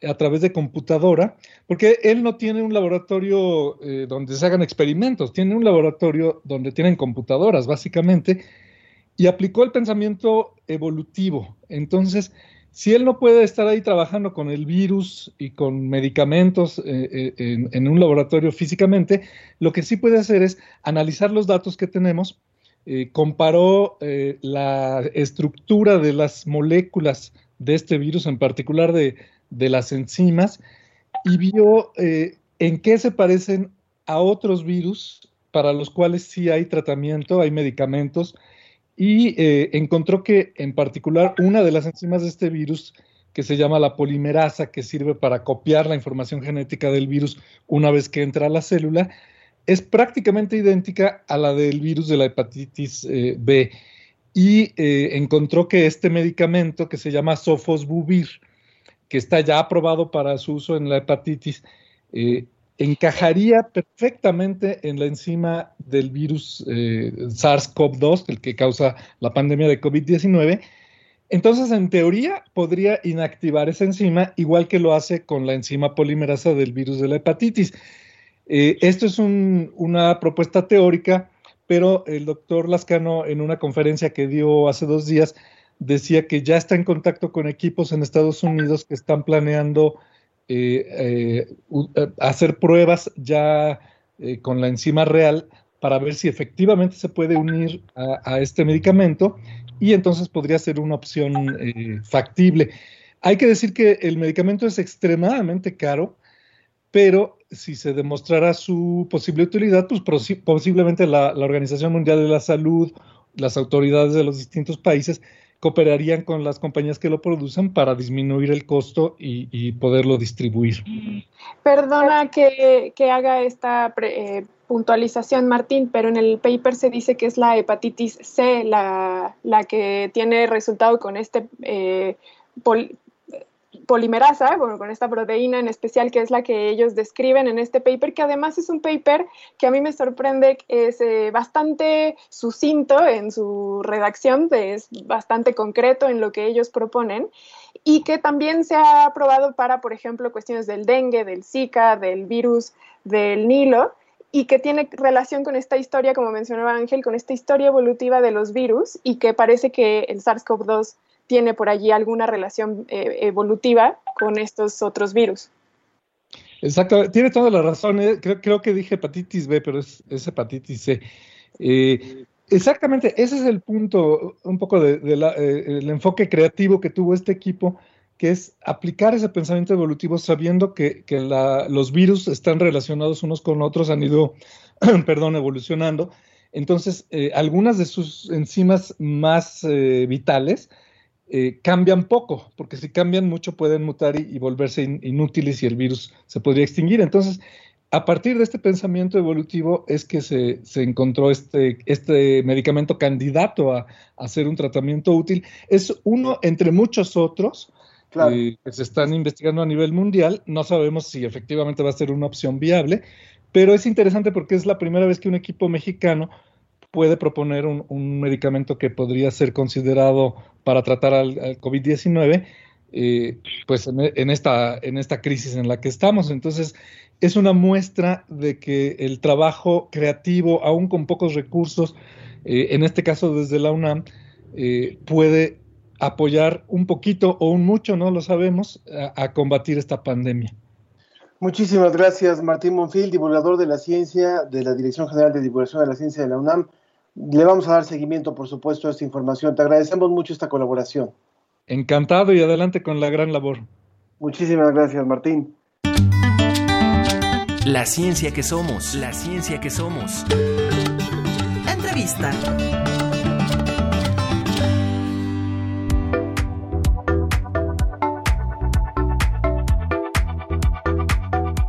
[SPEAKER 11] a través de computadora, porque él no tiene un laboratorio eh, donde se hagan experimentos, tiene un laboratorio donde tienen computadoras, básicamente, y aplicó el pensamiento evolutivo. Entonces, si él no puede estar ahí trabajando con el virus y con medicamentos eh, eh, en, un laboratorio físicamente, lo que sí puede hacer es analizar los datos que tenemos, comparó la estructura de las moléculas de este virus, en particular de, de las enzimas y vio eh, en qué se parecen a otros virus para los cuales sí hay tratamiento, hay medicamentos, y eh, encontró que en particular una de las enzimas de este virus, que se llama la polimerasa, que sirve para copiar la información genética del virus una vez que entra a la célula, es prácticamente idéntica a la del virus de la hepatitis eh, B. Y encontró que este medicamento, que se llama sofosbuvir, que está ya aprobado para su uso en la hepatitis, eh, encajaría perfectamente en la enzima del virus eh, SARS-CoV-2, el que causa la pandemia de COVID-19. Entonces, en teoría, podría inactivar esa enzima, igual que lo hace con la enzima polimerasa del virus de la hepatitis. Eh, esto es una propuesta teórica, pero el doctor Lascano, en una conferencia que dio hace dos días, decía que ya está en contacto con equipos en Estados Unidos que están planeando eh, eh, eh, hacer pruebas ya con la enzima real para ver si efectivamente se puede unir a, este medicamento y entonces podría ser una opción factible. Hay que decir que el medicamento es extremadamente caro, pero si se demostrara su posible utilidad, pues posiblemente la, la Organización Mundial de la Salud, las autoridades de los distintos países cooperarían con las compañías que lo producen para disminuir el costo y, poderlo distribuir.
[SPEAKER 6] Perdona que, haga esta eh, puntualización, Martín, pero en el paper se dice que es la hepatitis C la, que tiene resultado con este eh, polimerasa, bueno, con esta proteína en especial que es la que ellos describen en este paper, que además es un paper que a mí me sorprende, es eh, bastante sucinto en su redacción, es bastante concreto en lo que ellos proponen y que también se ha aprobado para, por ejemplo, cuestiones del dengue, del Zika, del virus del Nilo y que tiene relación con esta historia, como mencionaba Ángel, con esta historia evolutiva de los virus y que parece que el SARS-CoV-2 tiene por allí alguna relación eh, evolutiva con estos otros virus.
[SPEAKER 11] Exacto, tiene toda la razón. Eh, creo, que dije hepatitis B, pero es, hepatitis C. Eh, exactamente, ese es el punto, un poco del enfoque creativo que tuvo este equipo, que es aplicar ese pensamiento evolutivo sabiendo que, los virus están relacionados unos con otros, han ido, *clears throat* perdón, evolucionando. Entonces, algunas de sus enzimas más vitales eh, cambian poco, porque si cambian mucho pueden mutar y, volverse inútiles y el virus se podría extinguir. Entonces, a partir de este pensamiento evolutivo es que se, encontró este, este medicamento candidato a, hacer un tratamiento útil. Es uno entre muchos otros eh, que se están investigando a nivel mundial. No sabemos si efectivamente va a ser una opción viable, pero es interesante porque es la primera vez que un equipo mexicano puede proponer un, medicamento que podría ser considerado para tratar al, COVID-19, eh, pues en, esta, en esta crisis en la que estamos. Entonces, es una muestra de que el trabajo creativo, aún con pocos recursos, eh, en este caso desde la UNAM, eh, puede apoyar un poquito o un mucho, no lo sabemos, a, combatir esta pandemia.
[SPEAKER 1] Muchísimas gracias, Martín Monfil, divulgador de la ciencia de la Dirección General de Divulgación de la Ciencia de la UNAM. Le vamos a dar seguimiento, por supuesto, a esta información. Te agradecemos mucho esta colaboración.
[SPEAKER 11] Encantado y adelante con la gran labor.
[SPEAKER 1] Muchísimas gracias, Martín.
[SPEAKER 4] La ciencia que somos, la ciencia que somos.
[SPEAKER 12] Entrevista.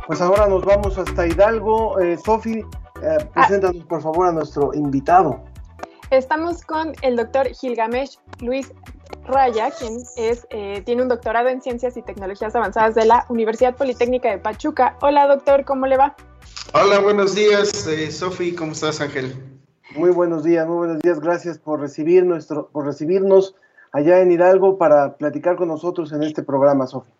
[SPEAKER 1] Pues ahora nos vamos hasta Hidalgo. Eh, Sofi, eh, preséntanos por favor a nuestro invitado.
[SPEAKER 6] Estamos con el doctor Gilgamesh Luis Raya, quien es, eh, tiene un doctorado en Ciencias y Tecnologías Avanzadas de la Universidad Politécnica de Pachuca. Hola doctor, ¿cómo le va?
[SPEAKER 13] Hola, buenos días, eh, Sofi, ¿cómo estás Ángel?
[SPEAKER 1] Muy buenos días, muy buenos días, gracias por, recibir nuestro, por recibirnos allá en Hidalgo para platicar con nosotros en este programa, Sofi.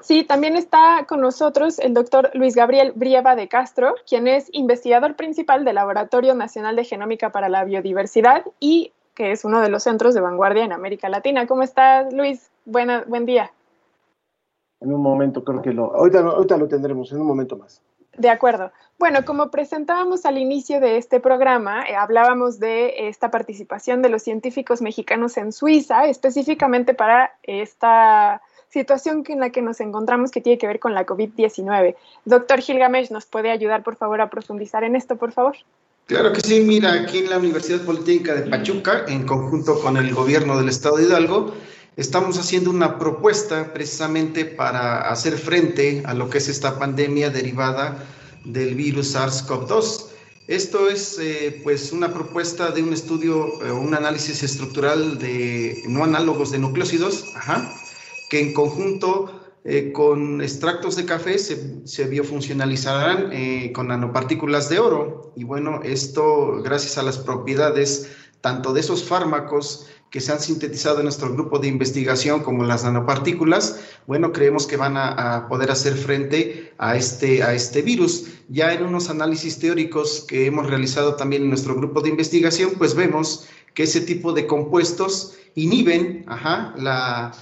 [SPEAKER 6] Sí, también está con nosotros el doctor Luis Gabriel Brieva de Castro, quien es investigador principal del Laboratorio Nacional de Genómica para la Biodiversidad y que es uno de los centros de vanguardia en América Latina. ¿Cómo estás, Luis? Buena, buen día.
[SPEAKER 1] En un momento creo que lo... Ahorita, ahorita lo tendremos, en un momento más.
[SPEAKER 6] De acuerdo. Bueno, como presentábamos al inicio de este programa, eh, hablábamos de esta participación de los científicos mexicanos en Suiza, específicamente para esta situación en la que nos encontramos que tiene que ver con la COVID-19. Doctor Gilgamesh, ¿nos puede ayudar, por favor, a profundizar en esto, por favor?
[SPEAKER 13] Claro que sí, mira, aquí en la Universidad Politécnica de Pachuca, en conjunto con el gobierno del estado de Hidalgo, estamos haciendo una propuesta precisamente para hacer frente a lo que es esta pandemia derivada del virus SARS-CoV-2. Esto es eh, pues una propuesta de un estudio, eh, un análisis estructural de no análogos de nucleócidos, ajá, que en conjunto eh, con extractos de café se, se biofuncionalizarán eh, con nanopartículas de oro. Y bueno, esto gracias a las propiedades tanto de esos fármacos que se han sintetizado en nuestro grupo de investigación como las nanopartículas, bueno, creemos que van a, a, poder hacer frente a este, a este virus. Ya en unos análisis teóricos que hemos realizado también en nuestro grupo de investigación, pues vemos que ese tipo de compuestos inhiben la,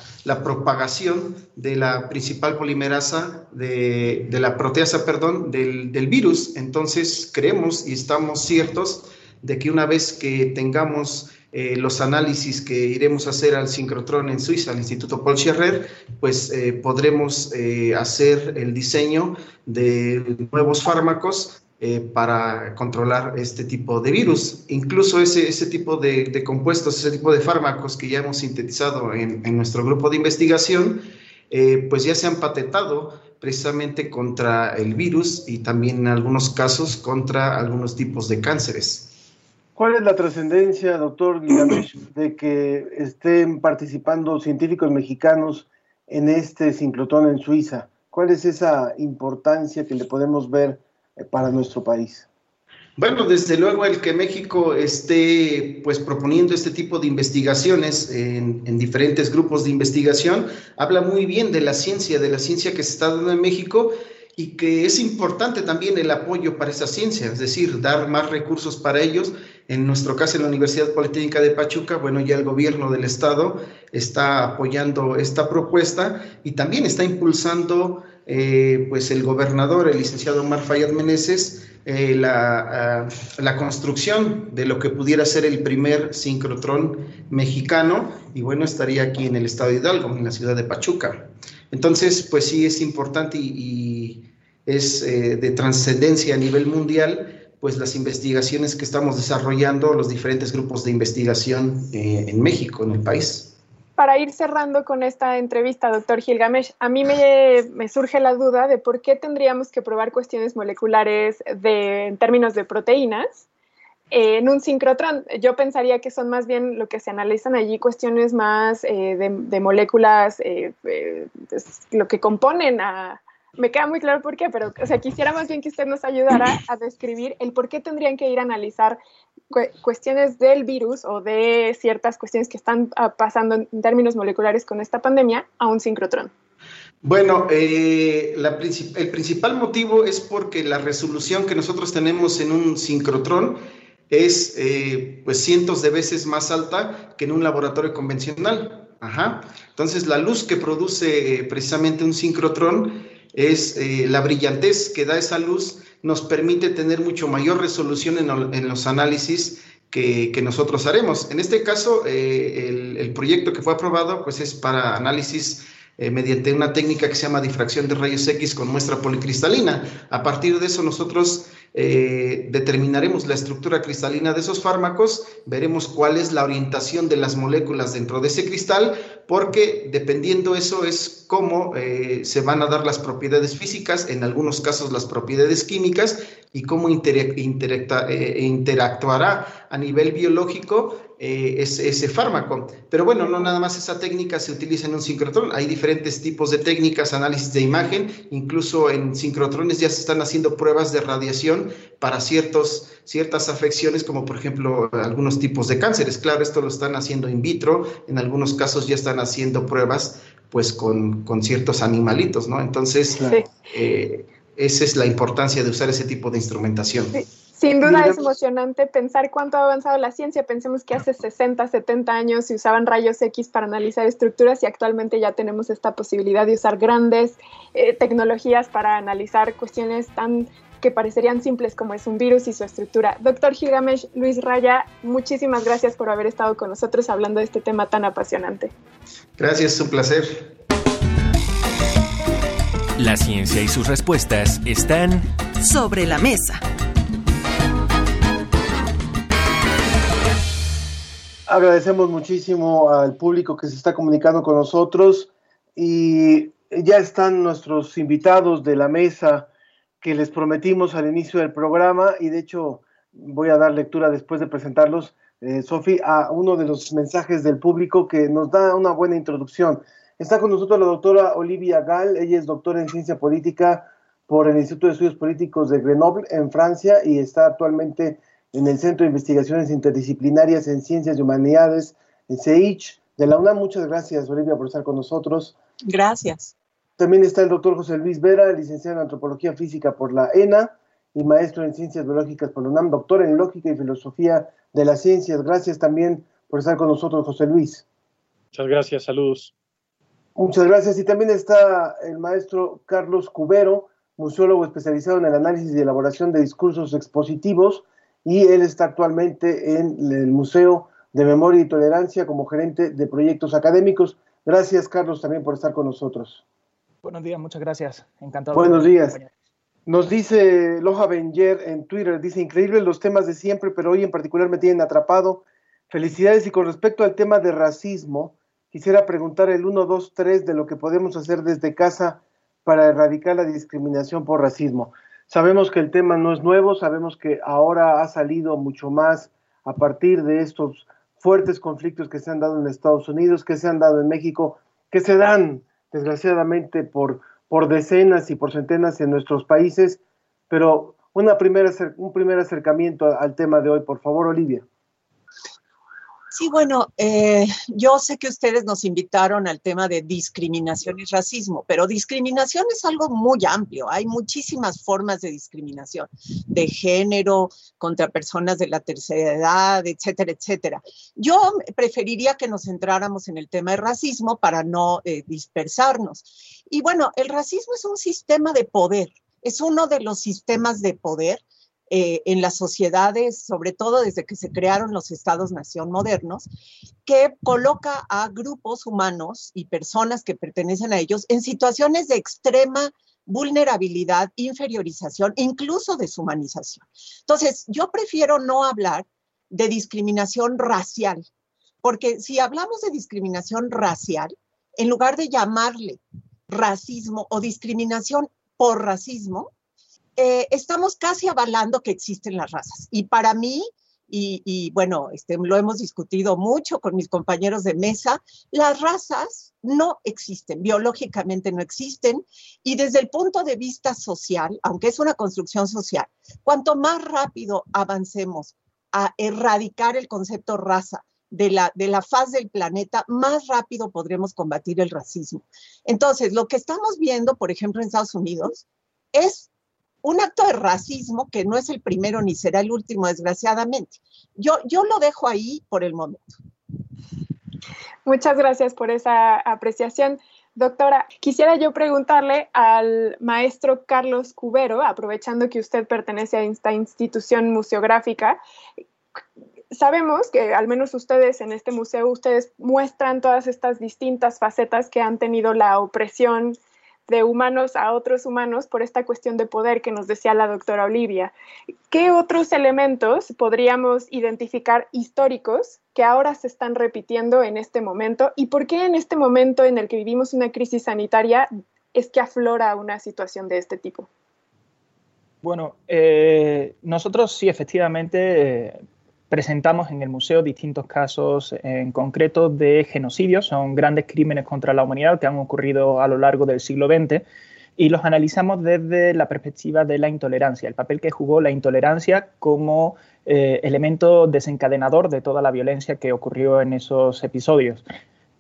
[SPEAKER 13] propagación de la principal polimerasa, de, la proteasa, perdón, del, virus. Entonces, creemos y estamos ciertos de que una vez que tengamos eh, los análisis que iremos a hacer al sincrotrón en Suiza, al Instituto Paul Scherrer, pues eh, podremos eh, hacer el diseño de nuevos fármacos eh, para controlar este tipo de virus. Incluso ese, ese tipo de, compuestos, ese tipo de fármacos que ya hemos sintetizado en, nuestro grupo de investigación, eh, pues ya se han patentado precisamente contra el virus y también en algunos casos contra algunos tipos de cánceres.
[SPEAKER 1] ¿Cuál es la trascendencia, doctor Guilamesh, *clears throat* de que estén participando científicos mexicanos en este sincrotón en Suiza? ¿Cuál es esa importancia que le podemos ver para nuestro país?
[SPEAKER 13] Bueno, desde luego el que México esté pues proponiendo este tipo de investigaciones en, en, diferentes grupos de investigación habla muy bien de la ciencia, de la ciencia que se está dando en México y que es importante también el apoyo para esa ciencia, es decir, dar más recursos para ellos. En nuestro caso, en la Universidad Politécnica de Pachuca, bueno, ya el gobierno del estado está apoyando esta propuesta y también está impulsando eh, pues el gobernador, el licenciado Omar Fayad Meneses, eh, la, ah, la, construcción de lo que pudiera ser el primer sincrotrón mexicano, y bueno, estaría aquí en el estado de Hidalgo, en la ciudad de Pachuca. Entonces, pues sí es importante y, es eh, de trascendencia a nivel mundial, pues las investigaciones que estamos desarrollando, los diferentes grupos de investigación en México, en el país
[SPEAKER 6] para ir cerrando con esta entrevista, doctor Gilgamesh, a mí me, surge la duda de por qué tendríamos que probar cuestiones moleculares de, en términos de proteínas en un sincrotrón. Yo pensaría que son más bien lo que se analizan allí cuestiones más eh, de, moléculas, eh, eh, lo que componen a... Me queda muy claro por qué, pero o sea, quisiera más bien que usted nos ayudara a describir el por qué tendrían que ir a analizar cuestiones del virus o de ciertas cuestiones que están ah, pasando en términos moleculares con esta pandemia a un sincrotrón?
[SPEAKER 13] Bueno, eh, el principal motivo es porque la resolución que nosotros tenemos en un sincrotrón es eh, pues cientos de veces más alta que en un laboratorio convencional. Ajá. Entonces, la luz que produce eh, precisamente un sincrotrón es la brillantez que da esa luz nos permite tener mucho mayor resolución en, los análisis que, nosotros haremos. En este caso, el, el, proyecto que fue aprobado pues es para análisis eh, mediante una técnica que se llama difracción de rayos X con muestra policristalina. A partir de eso nosotros eh, determinaremos la estructura cristalina de esos fármacos, veremos cuál es la orientación de las moléculas dentro de ese cristal, porque dependiendo eso es cómo eh, se van a dar las propiedades físicas, en algunos casos las propiedades químicas, y cómo interactuará a nivel biológico eh, ese, fármaco. Pero bueno, no nada más esa técnica se utiliza en un sincrotrón, hay diferentes tipos de técnicas, análisis de imagen, incluso en sincrotrones ya se están haciendo pruebas de radiación para ciertos, ciertas afecciones, como por ejemplo algunos tipos de cánceres. Claro, esto lo están haciendo in vitro, en algunos casos ya están haciendo pruebas pues con, ciertos animalitos, ¿no? Entonces, eh, esa es la importancia de usar ese tipo de instrumentación.
[SPEAKER 6] Sin duda es emocionante pensar cuánto ha avanzado la ciencia. Pensemos que hace 60, 70 años se usaban rayos X para analizar estructuras y actualmente ya tenemos esta posibilidad de usar grandes eh, tecnologías para analizar cuestiones tan que parecerían simples como es un virus y su estructura. Doctor Gigamesh, Luis Raya, muchísimas gracias por haber estado con nosotros hablando de este tema tan apasionante.
[SPEAKER 13] Gracias, es un placer.
[SPEAKER 4] La ciencia y sus respuestas están
[SPEAKER 12] sobre la mesa.
[SPEAKER 1] Agradecemos muchísimo al público que se está comunicando con nosotros y ya están nuestros invitados de la mesa que les prometimos al inicio del programa y de hecho voy a dar lectura después de presentarlos, eh, Sofi, a uno de los mensajes del público que nos da una buena introducción. Está con nosotros la doctora Olivia Gall, ella es doctora en ciencia política por el Instituto de Estudios Políticos de Grenoble en Francia y está actualmente en el Centro de Investigaciones Interdisciplinarias en Ciencias y Humanidades, en CEICH, de la UNAM. Muchas gracias, Olivia, por estar con nosotros.
[SPEAKER 12] Gracias.
[SPEAKER 1] También está el doctor José Luis Vera, licenciado en Antropología Física por la ENA y maestro en Ciencias Biológicas por la UNAM, doctor en Lógica y Filosofía de las Ciencias. Gracias también por estar con nosotros, José Luis.
[SPEAKER 14] Muchas gracias, saludos.
[SPEAKER 1] Muchas gracias. Y también está el maestro Carlos Cubero, museólogo especializado en el análisis y elaboración de discursos expositivos y él está actualmente en el Museo de Memoria y Tolerancia como gerente de proyectos académicos. Gracias, Carlos, también por estar con nosotros.
[SPEAKER 15] Buenos días, muchas gracias. Encantado.
[SPEAKER 1] Buenos días. Nos dice Loja Benger en Twitter, dice, increíbles los temas de siempre, pero hoy en particular me tienen atrapado. Felicidades y con respecto al tema de racismo, quisiera preguntar el 1, 2, 3 de lo que podemos hacer desde casa para erradicar la discriminación por racismo. Sabemos que el tema no es nuevo, sabemos que ahora ha salido mucho más a partir de estos fuertes conflictos que se han dado en Estados Unidos, que se han dado en México, que se dan desgraciadamente por, por decenas y por centenas en nuestros países, pero una primera, un primer acercamiento al tema de hoy, por favor, Olivia.
[SPEAKER 12] Sí, bueno, eh, yo sé que ustedes nos invitaron al tema de discriminación y racismo, pero discriminación es algo muy amplio. Hay muchísimas formas de discriminación, de género, contra personas de la tercera edad, etcétera, etcétera. Yo preferiría que nos centráramos en el tema de racismo para no eh, dispersarnos. Y bueno, el racismo es un sistema de poder, es uno de los sistemas de poder eh, en las sociedades, sobre todo desde que se crearon los estados-nación modernos, que coloca a grupos humanos y personas que pertenecen a ellos en situaciones de extrema vulnerabilidad, inferiorización, incluso deshumanización. Entonces, yo prefiero no hablar de discriminación racial, porque si hablamos de discriminación racial, en lugar de llamarle racismo o discriminación por racismo, eh, estamos casi avalando que existen las razas. Y para mí, y, bueno, este, lo hemos discutido mucho con mis compañeros de mesa, las razas no existen, biológicamente no existen, y desde el punto de vista social, aunque es una construcción social, cuanto más rápido avancemos a erradicar el concepto raza de la, de la faz del planeta, más rápido podremos combatir el racismo. Entonces, lo que estamos viendo, por ejemplo, en Estados Unidos, es un acto de racismo que no es el primero ni será el último, desgraciadamente. Yo, yo lo dejo ahí por el momento.
[SPEAKER 6] Muchas gracias por esa apreciación. Doctora, quisiera yo preguntarle al maestro Carlos Cubero, aprovechando que usted pertenece a esta institución museográfica, sabemos que al menos ustedes en este museo, ustedes muestran todas estas distintas facetas que han tenido la opresión de humanos a otros humanos por esta cuestión de poder que nos decía la doctora Olivia. ¿Qué otros elementos podríamos identificar históricos que ahora se están repitiendo en este momento? ¿Y por qué en este momento en el que vivimos una crisis sanitaria es que aflora una situación de este tipo?
[SPEAKER 15] Bueno, eh, nosotros sí, efectivamente, eh, presentamos en el museo distintos casos en concreto de genocidios, son grandes crímenes contra la humanidad que han ocurrido a lo largo del siglo XX y los analizamos desde la perspectiva de la intolerancia, el papel que jugó la intolerancia como eh, elemento desencadenador de toda la violencia que ocurrió en esos episodios.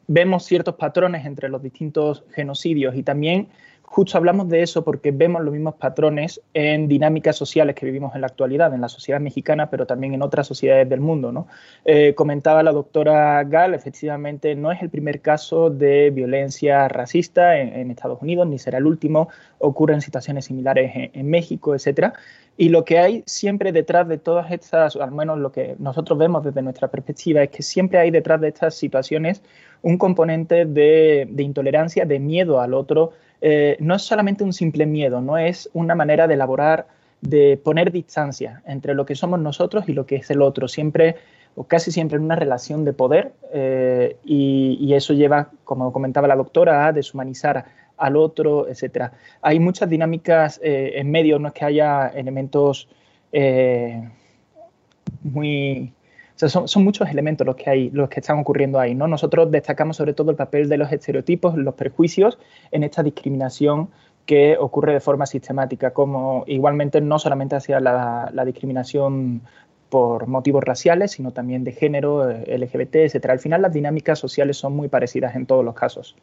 [SPEAKER 15] Vemos ciertos patrones entre los distintos genocidios y también Justo hablamos de eso porque vemos los mismos patrones en dinámicas sociales que vivimos en la actualidad, en la sociedad mexicana, pero también en otras sociedades del mundo. ¿no? Eh, comentaba la doctora Gall, efectivamente no es el primer caso de violencia racista en, Estados Unidos, ni será el último, ocurren situaciones similares en, en México, etcétera. Y lo que hay siempre detrás de todas estas, al menos lo que nosotros vemos desde nuestra perspectiva, es que siempre hay detrás de estas situaciones un componente de, intolerancia, de miedo al otro, eh, no es solamente un simple miedo, no es una manera de elaborar, de poner distancia entre lo que somos nosotros y lo que es el otro, siempre o casi siempre en una relación de poder eh, y, eso lleva, como comentaba la doctora, a deshumanizar al otro, etc. Hay muchas dinámicas eh, en medio, no es que haya elementos muy son, muchos elementos los que hay, los que están ocurriendo ahí, ¿no? Nosotros destacamos sobre todo el papel de los estereotipos, los prejuicios en esta discriminación que ocurre de forma sistemática, como igualmente no solamente hacia la, discriminación por motivos raciales, sino también de género, eh, LGBT, etcétera. Al final las dinámicas sociales son muy parecidas en todos los casos.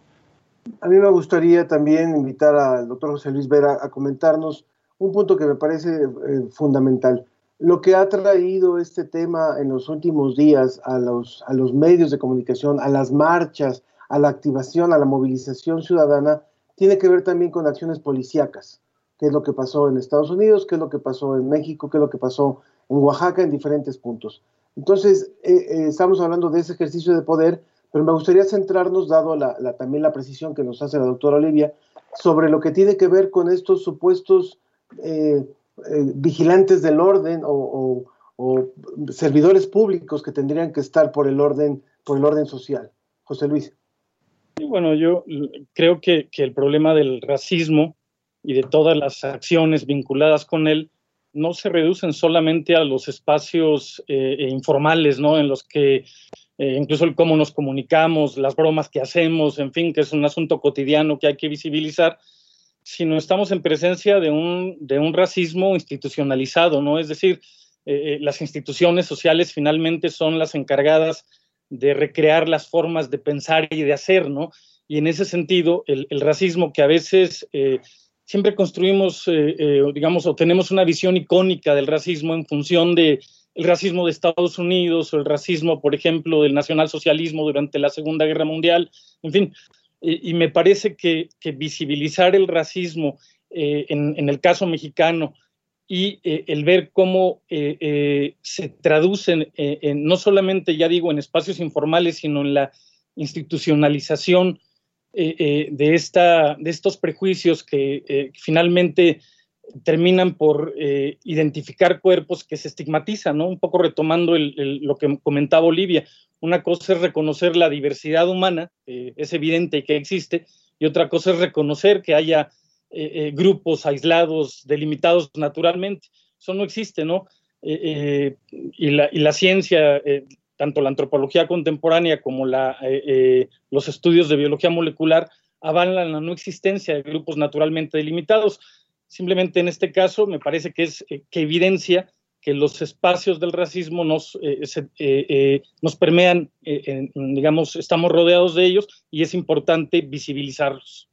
[SPEAKER 1] A mí me gustaría también invitar al doctor José Luis Vera a comentarnos un punto que me parece eh, fundamental lo que ha traído este tema en los últimos días a los, medios de comunicación, a las marchas, a la activación, a la movilización ciudadana, tiene que ver también con acciones policíacas, qué es lo que pasó en Estados Unidos, qué es lo que pasó en México, qué es lo que pasó en Oaxaca, en diferentes puntos. Entonces, eh, eh, estamos hablando de ese ejercicio de poder, pero me gustaría centrarnos, dado la, también la precisión que nos hace la doctora Olivia, sobre lo que tiene que ver con estos supuestos... Eh, eh, vigilantes del orden o, servidores públicos que tendrían que estar por el orden, por el orden social. José Luis.
[SPEAKER 14] bueno, yo creo que, el problema del racismo y de todas las acciones vinculadas con él no se reducen solamente a los espacios eh, e informales, ¿no? En los que eh, incluso el cómo nos comunicamos, las bromas que hacemos, en fin, que es un asunto cotidiano que hay que visibilizar, sino estamos en presencia de un, de un racismo institucionalizado, ¿no? Es decir, eh, eh, las instituciones sociales finalmente son las encargadas de recrear las formas de pensar y de hacer, ¿no? Y en ese sentido, el, racismo que a veces eh, siempre construimos, digamos, o tenemos una visión icónica del racismo en función de el racismo de Estados Unidos o el racismo, por ejemplo, del nacionalsocialismo durante la Segunda Guerra Mundial, en fin, y, me parece que, visibilizar el racismo eh, en, el caso mexicano y eh, el ver cómo eh, se traducen no solamente, ya digo, en espacios informales, sino en la institucionalización de, esta, de estos prejuicios que finalmente terminan por identificar cuerpos que se estigmatizan, ¿no? Un poco retomando lo que comentaba Olivia, una cosa es reconocer la diversidad humana, es evidente que existe, y otra cosa es reconocer que haya eh, eh, grupos aislados, delimitados naturalmente. Eso no existe, ¿no? Eh, y la, y, la, ciencia, tanto la antropología contemporánea como la, los estudios de biología molecular, avalan la no existencia de grupos naturalmente delimitados. Simplemente en este caso me parece que es que evidencia que los espacios del racismo nos, nos permean, digamos, estamos rodeados de ellos y es importante visibilizarlos.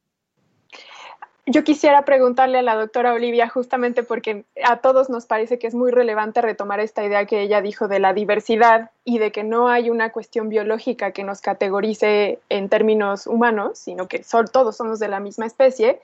[SPEAKER 6] Yo quisiera preguntarle a la doctora Olivia, justamente porque a todos nos parece que es muy relevante retomar esta idea que ella dijo de la diversidad y de que no hay una cuestión biológica que nos categorice en términos humanos, sino que todos somos de la misma especie.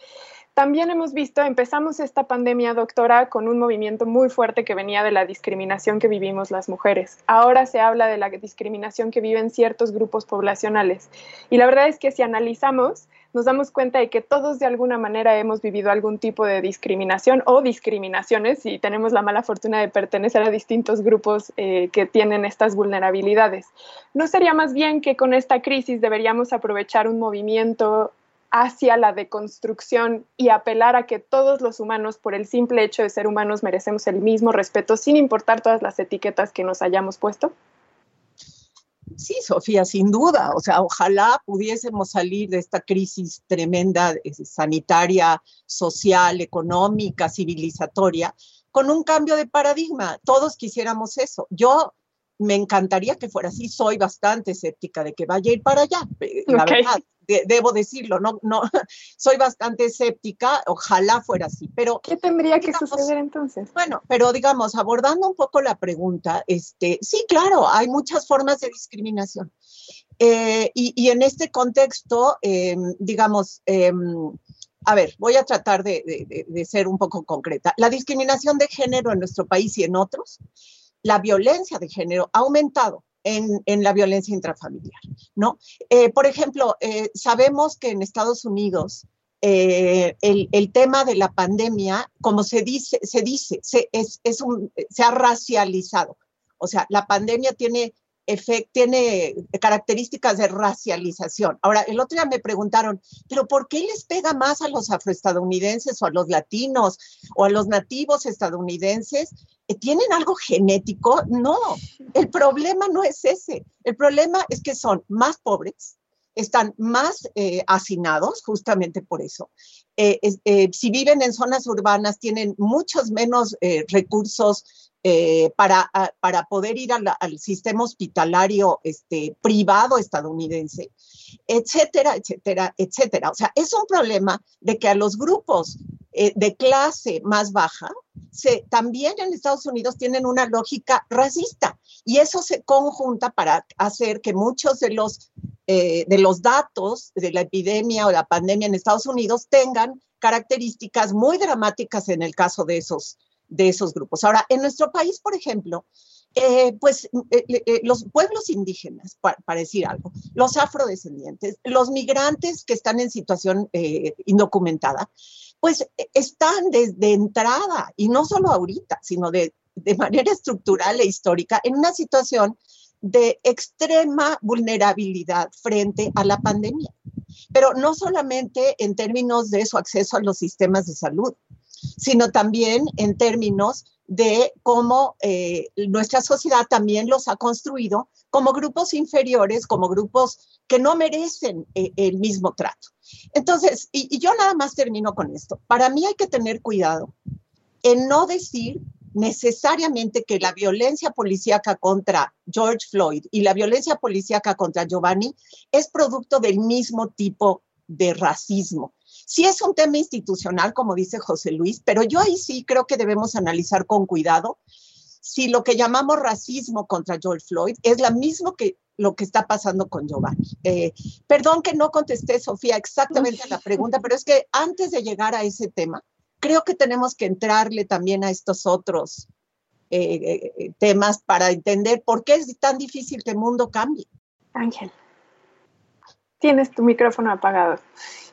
[SPEAKER 6] También hemos visto, empezamos esta pandemia, doctora, con un movimiento muy fuerte que venía de la discriminación que vivimos las mujeres. Ahora se habla de la discriminación que viven ciertos grupos poblacionales. Y la verdad es que si analizamos, nos damos cuenta de que todos de alguna manera hemos vivido algún tipo de discriminación o discriminaciones y tenemos la mala fortuna de pertenecer a distintos grupos eh, que tienen estas vulnerabilidades. ¿No sería más bien que con esta crisis deberíamos aprovechar un movimiento hacia la deconstrucción y apelar a que todos los humanos, por el simple hecho de ser humanos, merecemos el mismo respeto sin importar todas las etiquetas que nos hayamos puesto?
[SPEAKER 12] Sí, Sofía, sin duda. O sea, ojalá pudiésemos salir de esta crisis tremenda eh, sanitaria, social, económica, civilizatoria, con un cambio de paradigma. Todos quisiéramos eso. Yo me encantaría que fuera así. Soy bastante escéptica de que vaya a ir para allá. Eh, la verdad, debo decirlo, no, no, *laughs* soy bastante escéptica, ojalá fuera así, pero...
[SPEAKER 6] ¿Qué tendría que suceder entonces?
[SPEAKER 12] Bueno, pero digamos, abordando un poco la pregunta, este, sí, claro, hay muchas formas de discriminación. Eh, y, en este contexto, em, digamos, em, a ver, voy a tratar de, de ser un poco concreta. La discriminación de género en nuestro país y en otros, la violencia de género ha aumentado en, la violencia intrafamiliar, ¿no? Eh, por ejemplo, eh, sabemos que en Estados Unidos eh, el, tema de la pandemia, como se dice, se dice, se, es, se ha racializado. O sea, la pandemia tiene tiene características de racialización. Ahora, el otro día me preguntaron, pero ¿por qué les pega más a los afroestadounidenses o a los latinos o a los nativos estadounidenses? ¿Tienen algo genético? No, el problema no es ese. El problema es que son más pobres, están más eh, hacinados, justamente por eso. Eh, eh, si viven en zonas urbanas, tienen muchos menos recursos eh, para, para, poder ir al, sistema hospitalario este, privado estadounidense, etcétera, etcétera, etcétera. O sea, es un problema de que a los grupos eh, de clase más baja, se, también en Estados Unidos tienen una lógica racista y eso se conjunta para hacer que muchos de los, eh, de los datos de la epidemia o la pandemia en Estados Unidos tengan características muy dramáticas en el caso de esos de esos grupos. Ahora, en nuestro país, por ejemplo, eh, pues los pueblos indígenas, para, decir algo, los afrodescendientes, los migrantes que están en situación indocumentada, pues están desde entrada, y no solo ahorita, sino de, de manera estructural e histórica, en una situación de extrema vulnerabilidad frente a la pandemia. Pero no solamente en términos de su acceso a los sistemas de salud, sino también en términos de cómo eh, nuestra sociedad también los ha construido como grupos inferiores, como grupos que no merecen eh, el mismo trato. Entonces, y, yo nada más termino con esto. Para mí hay que tener cuidado en no decir necesariamente que la violencia policíaca contra George Floyd y la violencia policíaca contra Giovanni es producto del mismo tipo de racismo. Sí es un tema institucional, como dice José Luis, pero yo ahí sí creo que debemos analizar con cuidado si lo que llamamos racismo contra George Floyd es lo mismo que lo que está pasando con Giovanni. Eh, perdón que no contesté, Sofía, exactamente a la pregunta, pero es que antes de llegar a ese tema, creo que tenemos que entrarle también a estos otros eh, eh, temas para entender por qué es tan difícil que el mundo cambie.
[SPEAKER 6] Ángel, tienes tu micrófono apagado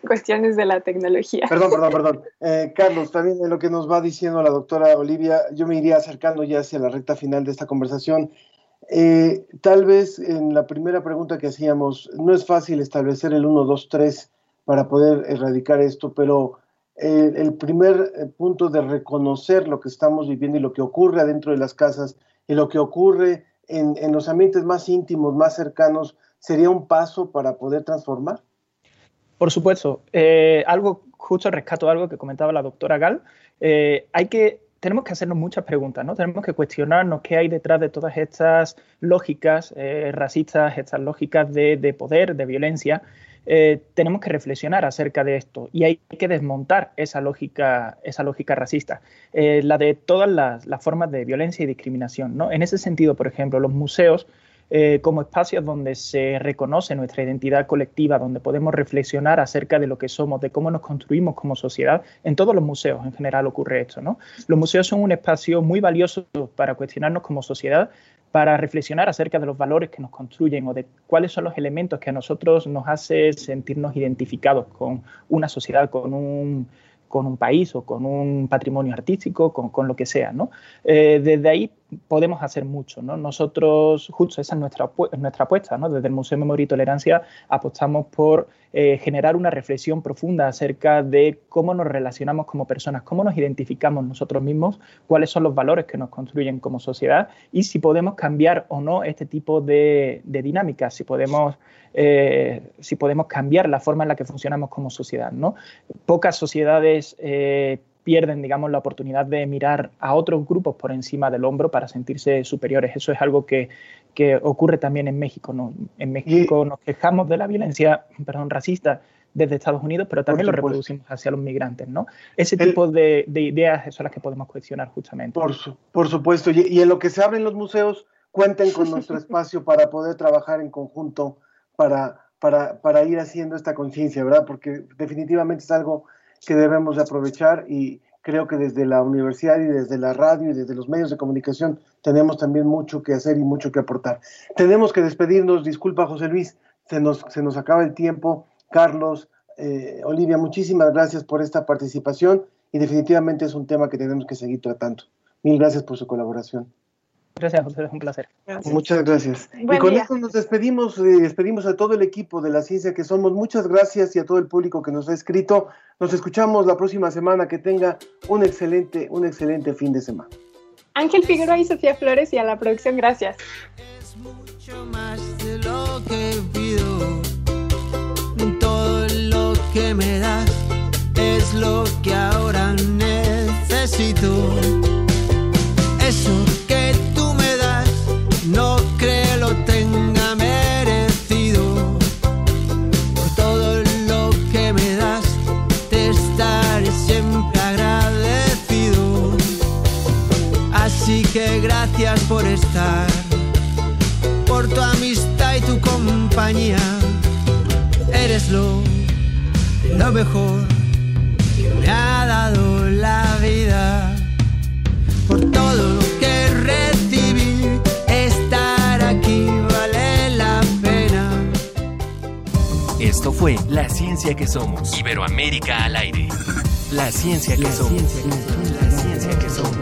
[SPEAKER 6] cuestiones de la tecnología.
[SPEAKER 1] Perdón, perdón, *laughs* perdón. Eh, Carlos, también en lo que nos va diciendo la doctora Olivia, yo me iría acercando ya hacia la recta final de esta conversación. Eh, tal vez en la primera pregunta que hacíamos, no es fácil establecer el 1, 2, 3 para poder erradicar esto, pero eh, el primer punto de reconocer lo que estamos viviendo y lo que ocurre adentro de las casas y lo que ocurre en, en los ambientes más íntimos, más cercanos, sería un paso para poder transformar.
[SPEAKER 15] Por supuesto. Eh, algo, justo rescato algo que comentaba la doctora Gal. Eh, hay que tenemos que hacernos muchas preguntas, ¿no? Tenemos que cuestionarnos qué hay detrás de todas estas lógicas eh, racistas, estas lógicas de, poder, de violencia. Tenemos que reflexionar acerca de esto y hay que desmontar esa lógica, esa lógica racista, la de todas las, las, formas de violencia y discriminación. ¿no? En ese sentido, por ejemplo, los museos eh, como espacios donde se reconoce nuestra identidad colectiva, donde podemos reflexionar acerca de lo que somos, de cómo nos construimos como sociedad. En todos los museos en general ocurre esto, ¿no? Los museos son un espacio muy valioso para cuestionarnos como sociedad, para reflexionar acerca de los valores que nos construyen o de cuáles son los elementos que a nosotros nos hace sentirnos identificados con una sociedad, con un, con un país o con un patrimonio artístico, con, lo que sea. ¿no? Eh, desde ahí podemos hacer mucho. ¿no? Nosotros, justo esa es nuestra, nuestra apuesta. ¿no? Desde el Museo Memoria y Tolerancia apostamos por eh, generar una reflexión profunda acerca de cómo nos relacionamos como personas, cómo nos identificamos nosotros mismos, cuáles son los valores que nos construyen como sociedad y si podemos cambiar o no este tipo de, de dinámicas, si podemos eh, si podemos cambiar la forma en la que funcionamos como sociedad. ¿no? Pocas sociedades eh, pierden, digamos, la oportunidad de mirar a otros grupos por encima del hombro para sentirse superiores. Eso es algo que, ocurre también en México. ¿no? En México nos quejamos de la violencia perdón, racista desde Estados Unidos, pero también lo reproducimos hacia los migrantes, ¿no? Ese tipo de, ideas son las que podemos cuestionar justamente.
[SPEAKER 1] Por, por supuesto, y, y, en lo que se abren los museos, cuenten con nuestro *laughs* espacio para poder trabajar en conjunto para, para, para ir haciendo esta conciencia, ¿verdad? Porque definitivamente es algo que debemos de aprovechar y creo que desde la universidad y desde la radio y desde los medios de comunicación tenemos también mucho que hacer y mucho que aportar. Tenemos que despedirnos, disculpa José Luis, se nos, se nos acaba el tiempo. Carlos, eh, Olivia, muchísimas gracias por esta participación y definitivamente es un tema que tenemos que seguir tratando. Mil gracias por su colaboración.
[SPEAKER 15] Gracias, José, es un placer.
[SPEAKER 1] Muchas gracias. y con esto nos despedimos, eh, despedimos a todo el equipo de la ciencia que somos. Muchas gracias y a todo el público que nos ha escrito. Nos escuchamos la próxima semana. Que tenga un excelente, un excelente fin de semana.
[SPEAKER 6] Ángel Figueroa y Sofía Flores y a la producción, gracias.
[SPEAKER 5] Es mucho más de lo que pido. Todo lo que me das es lo que ahora necesito. Eso que gracias por estar, por tu amistad y tu compañía. Eres lo, lo mejor que me ha dado la vida. Por todo lo
[SPEAKER 4] Esto fue La Ciencia que Somos. Iberoamérica al aire. La Ciencia que Somos. La Ciencia que Somos.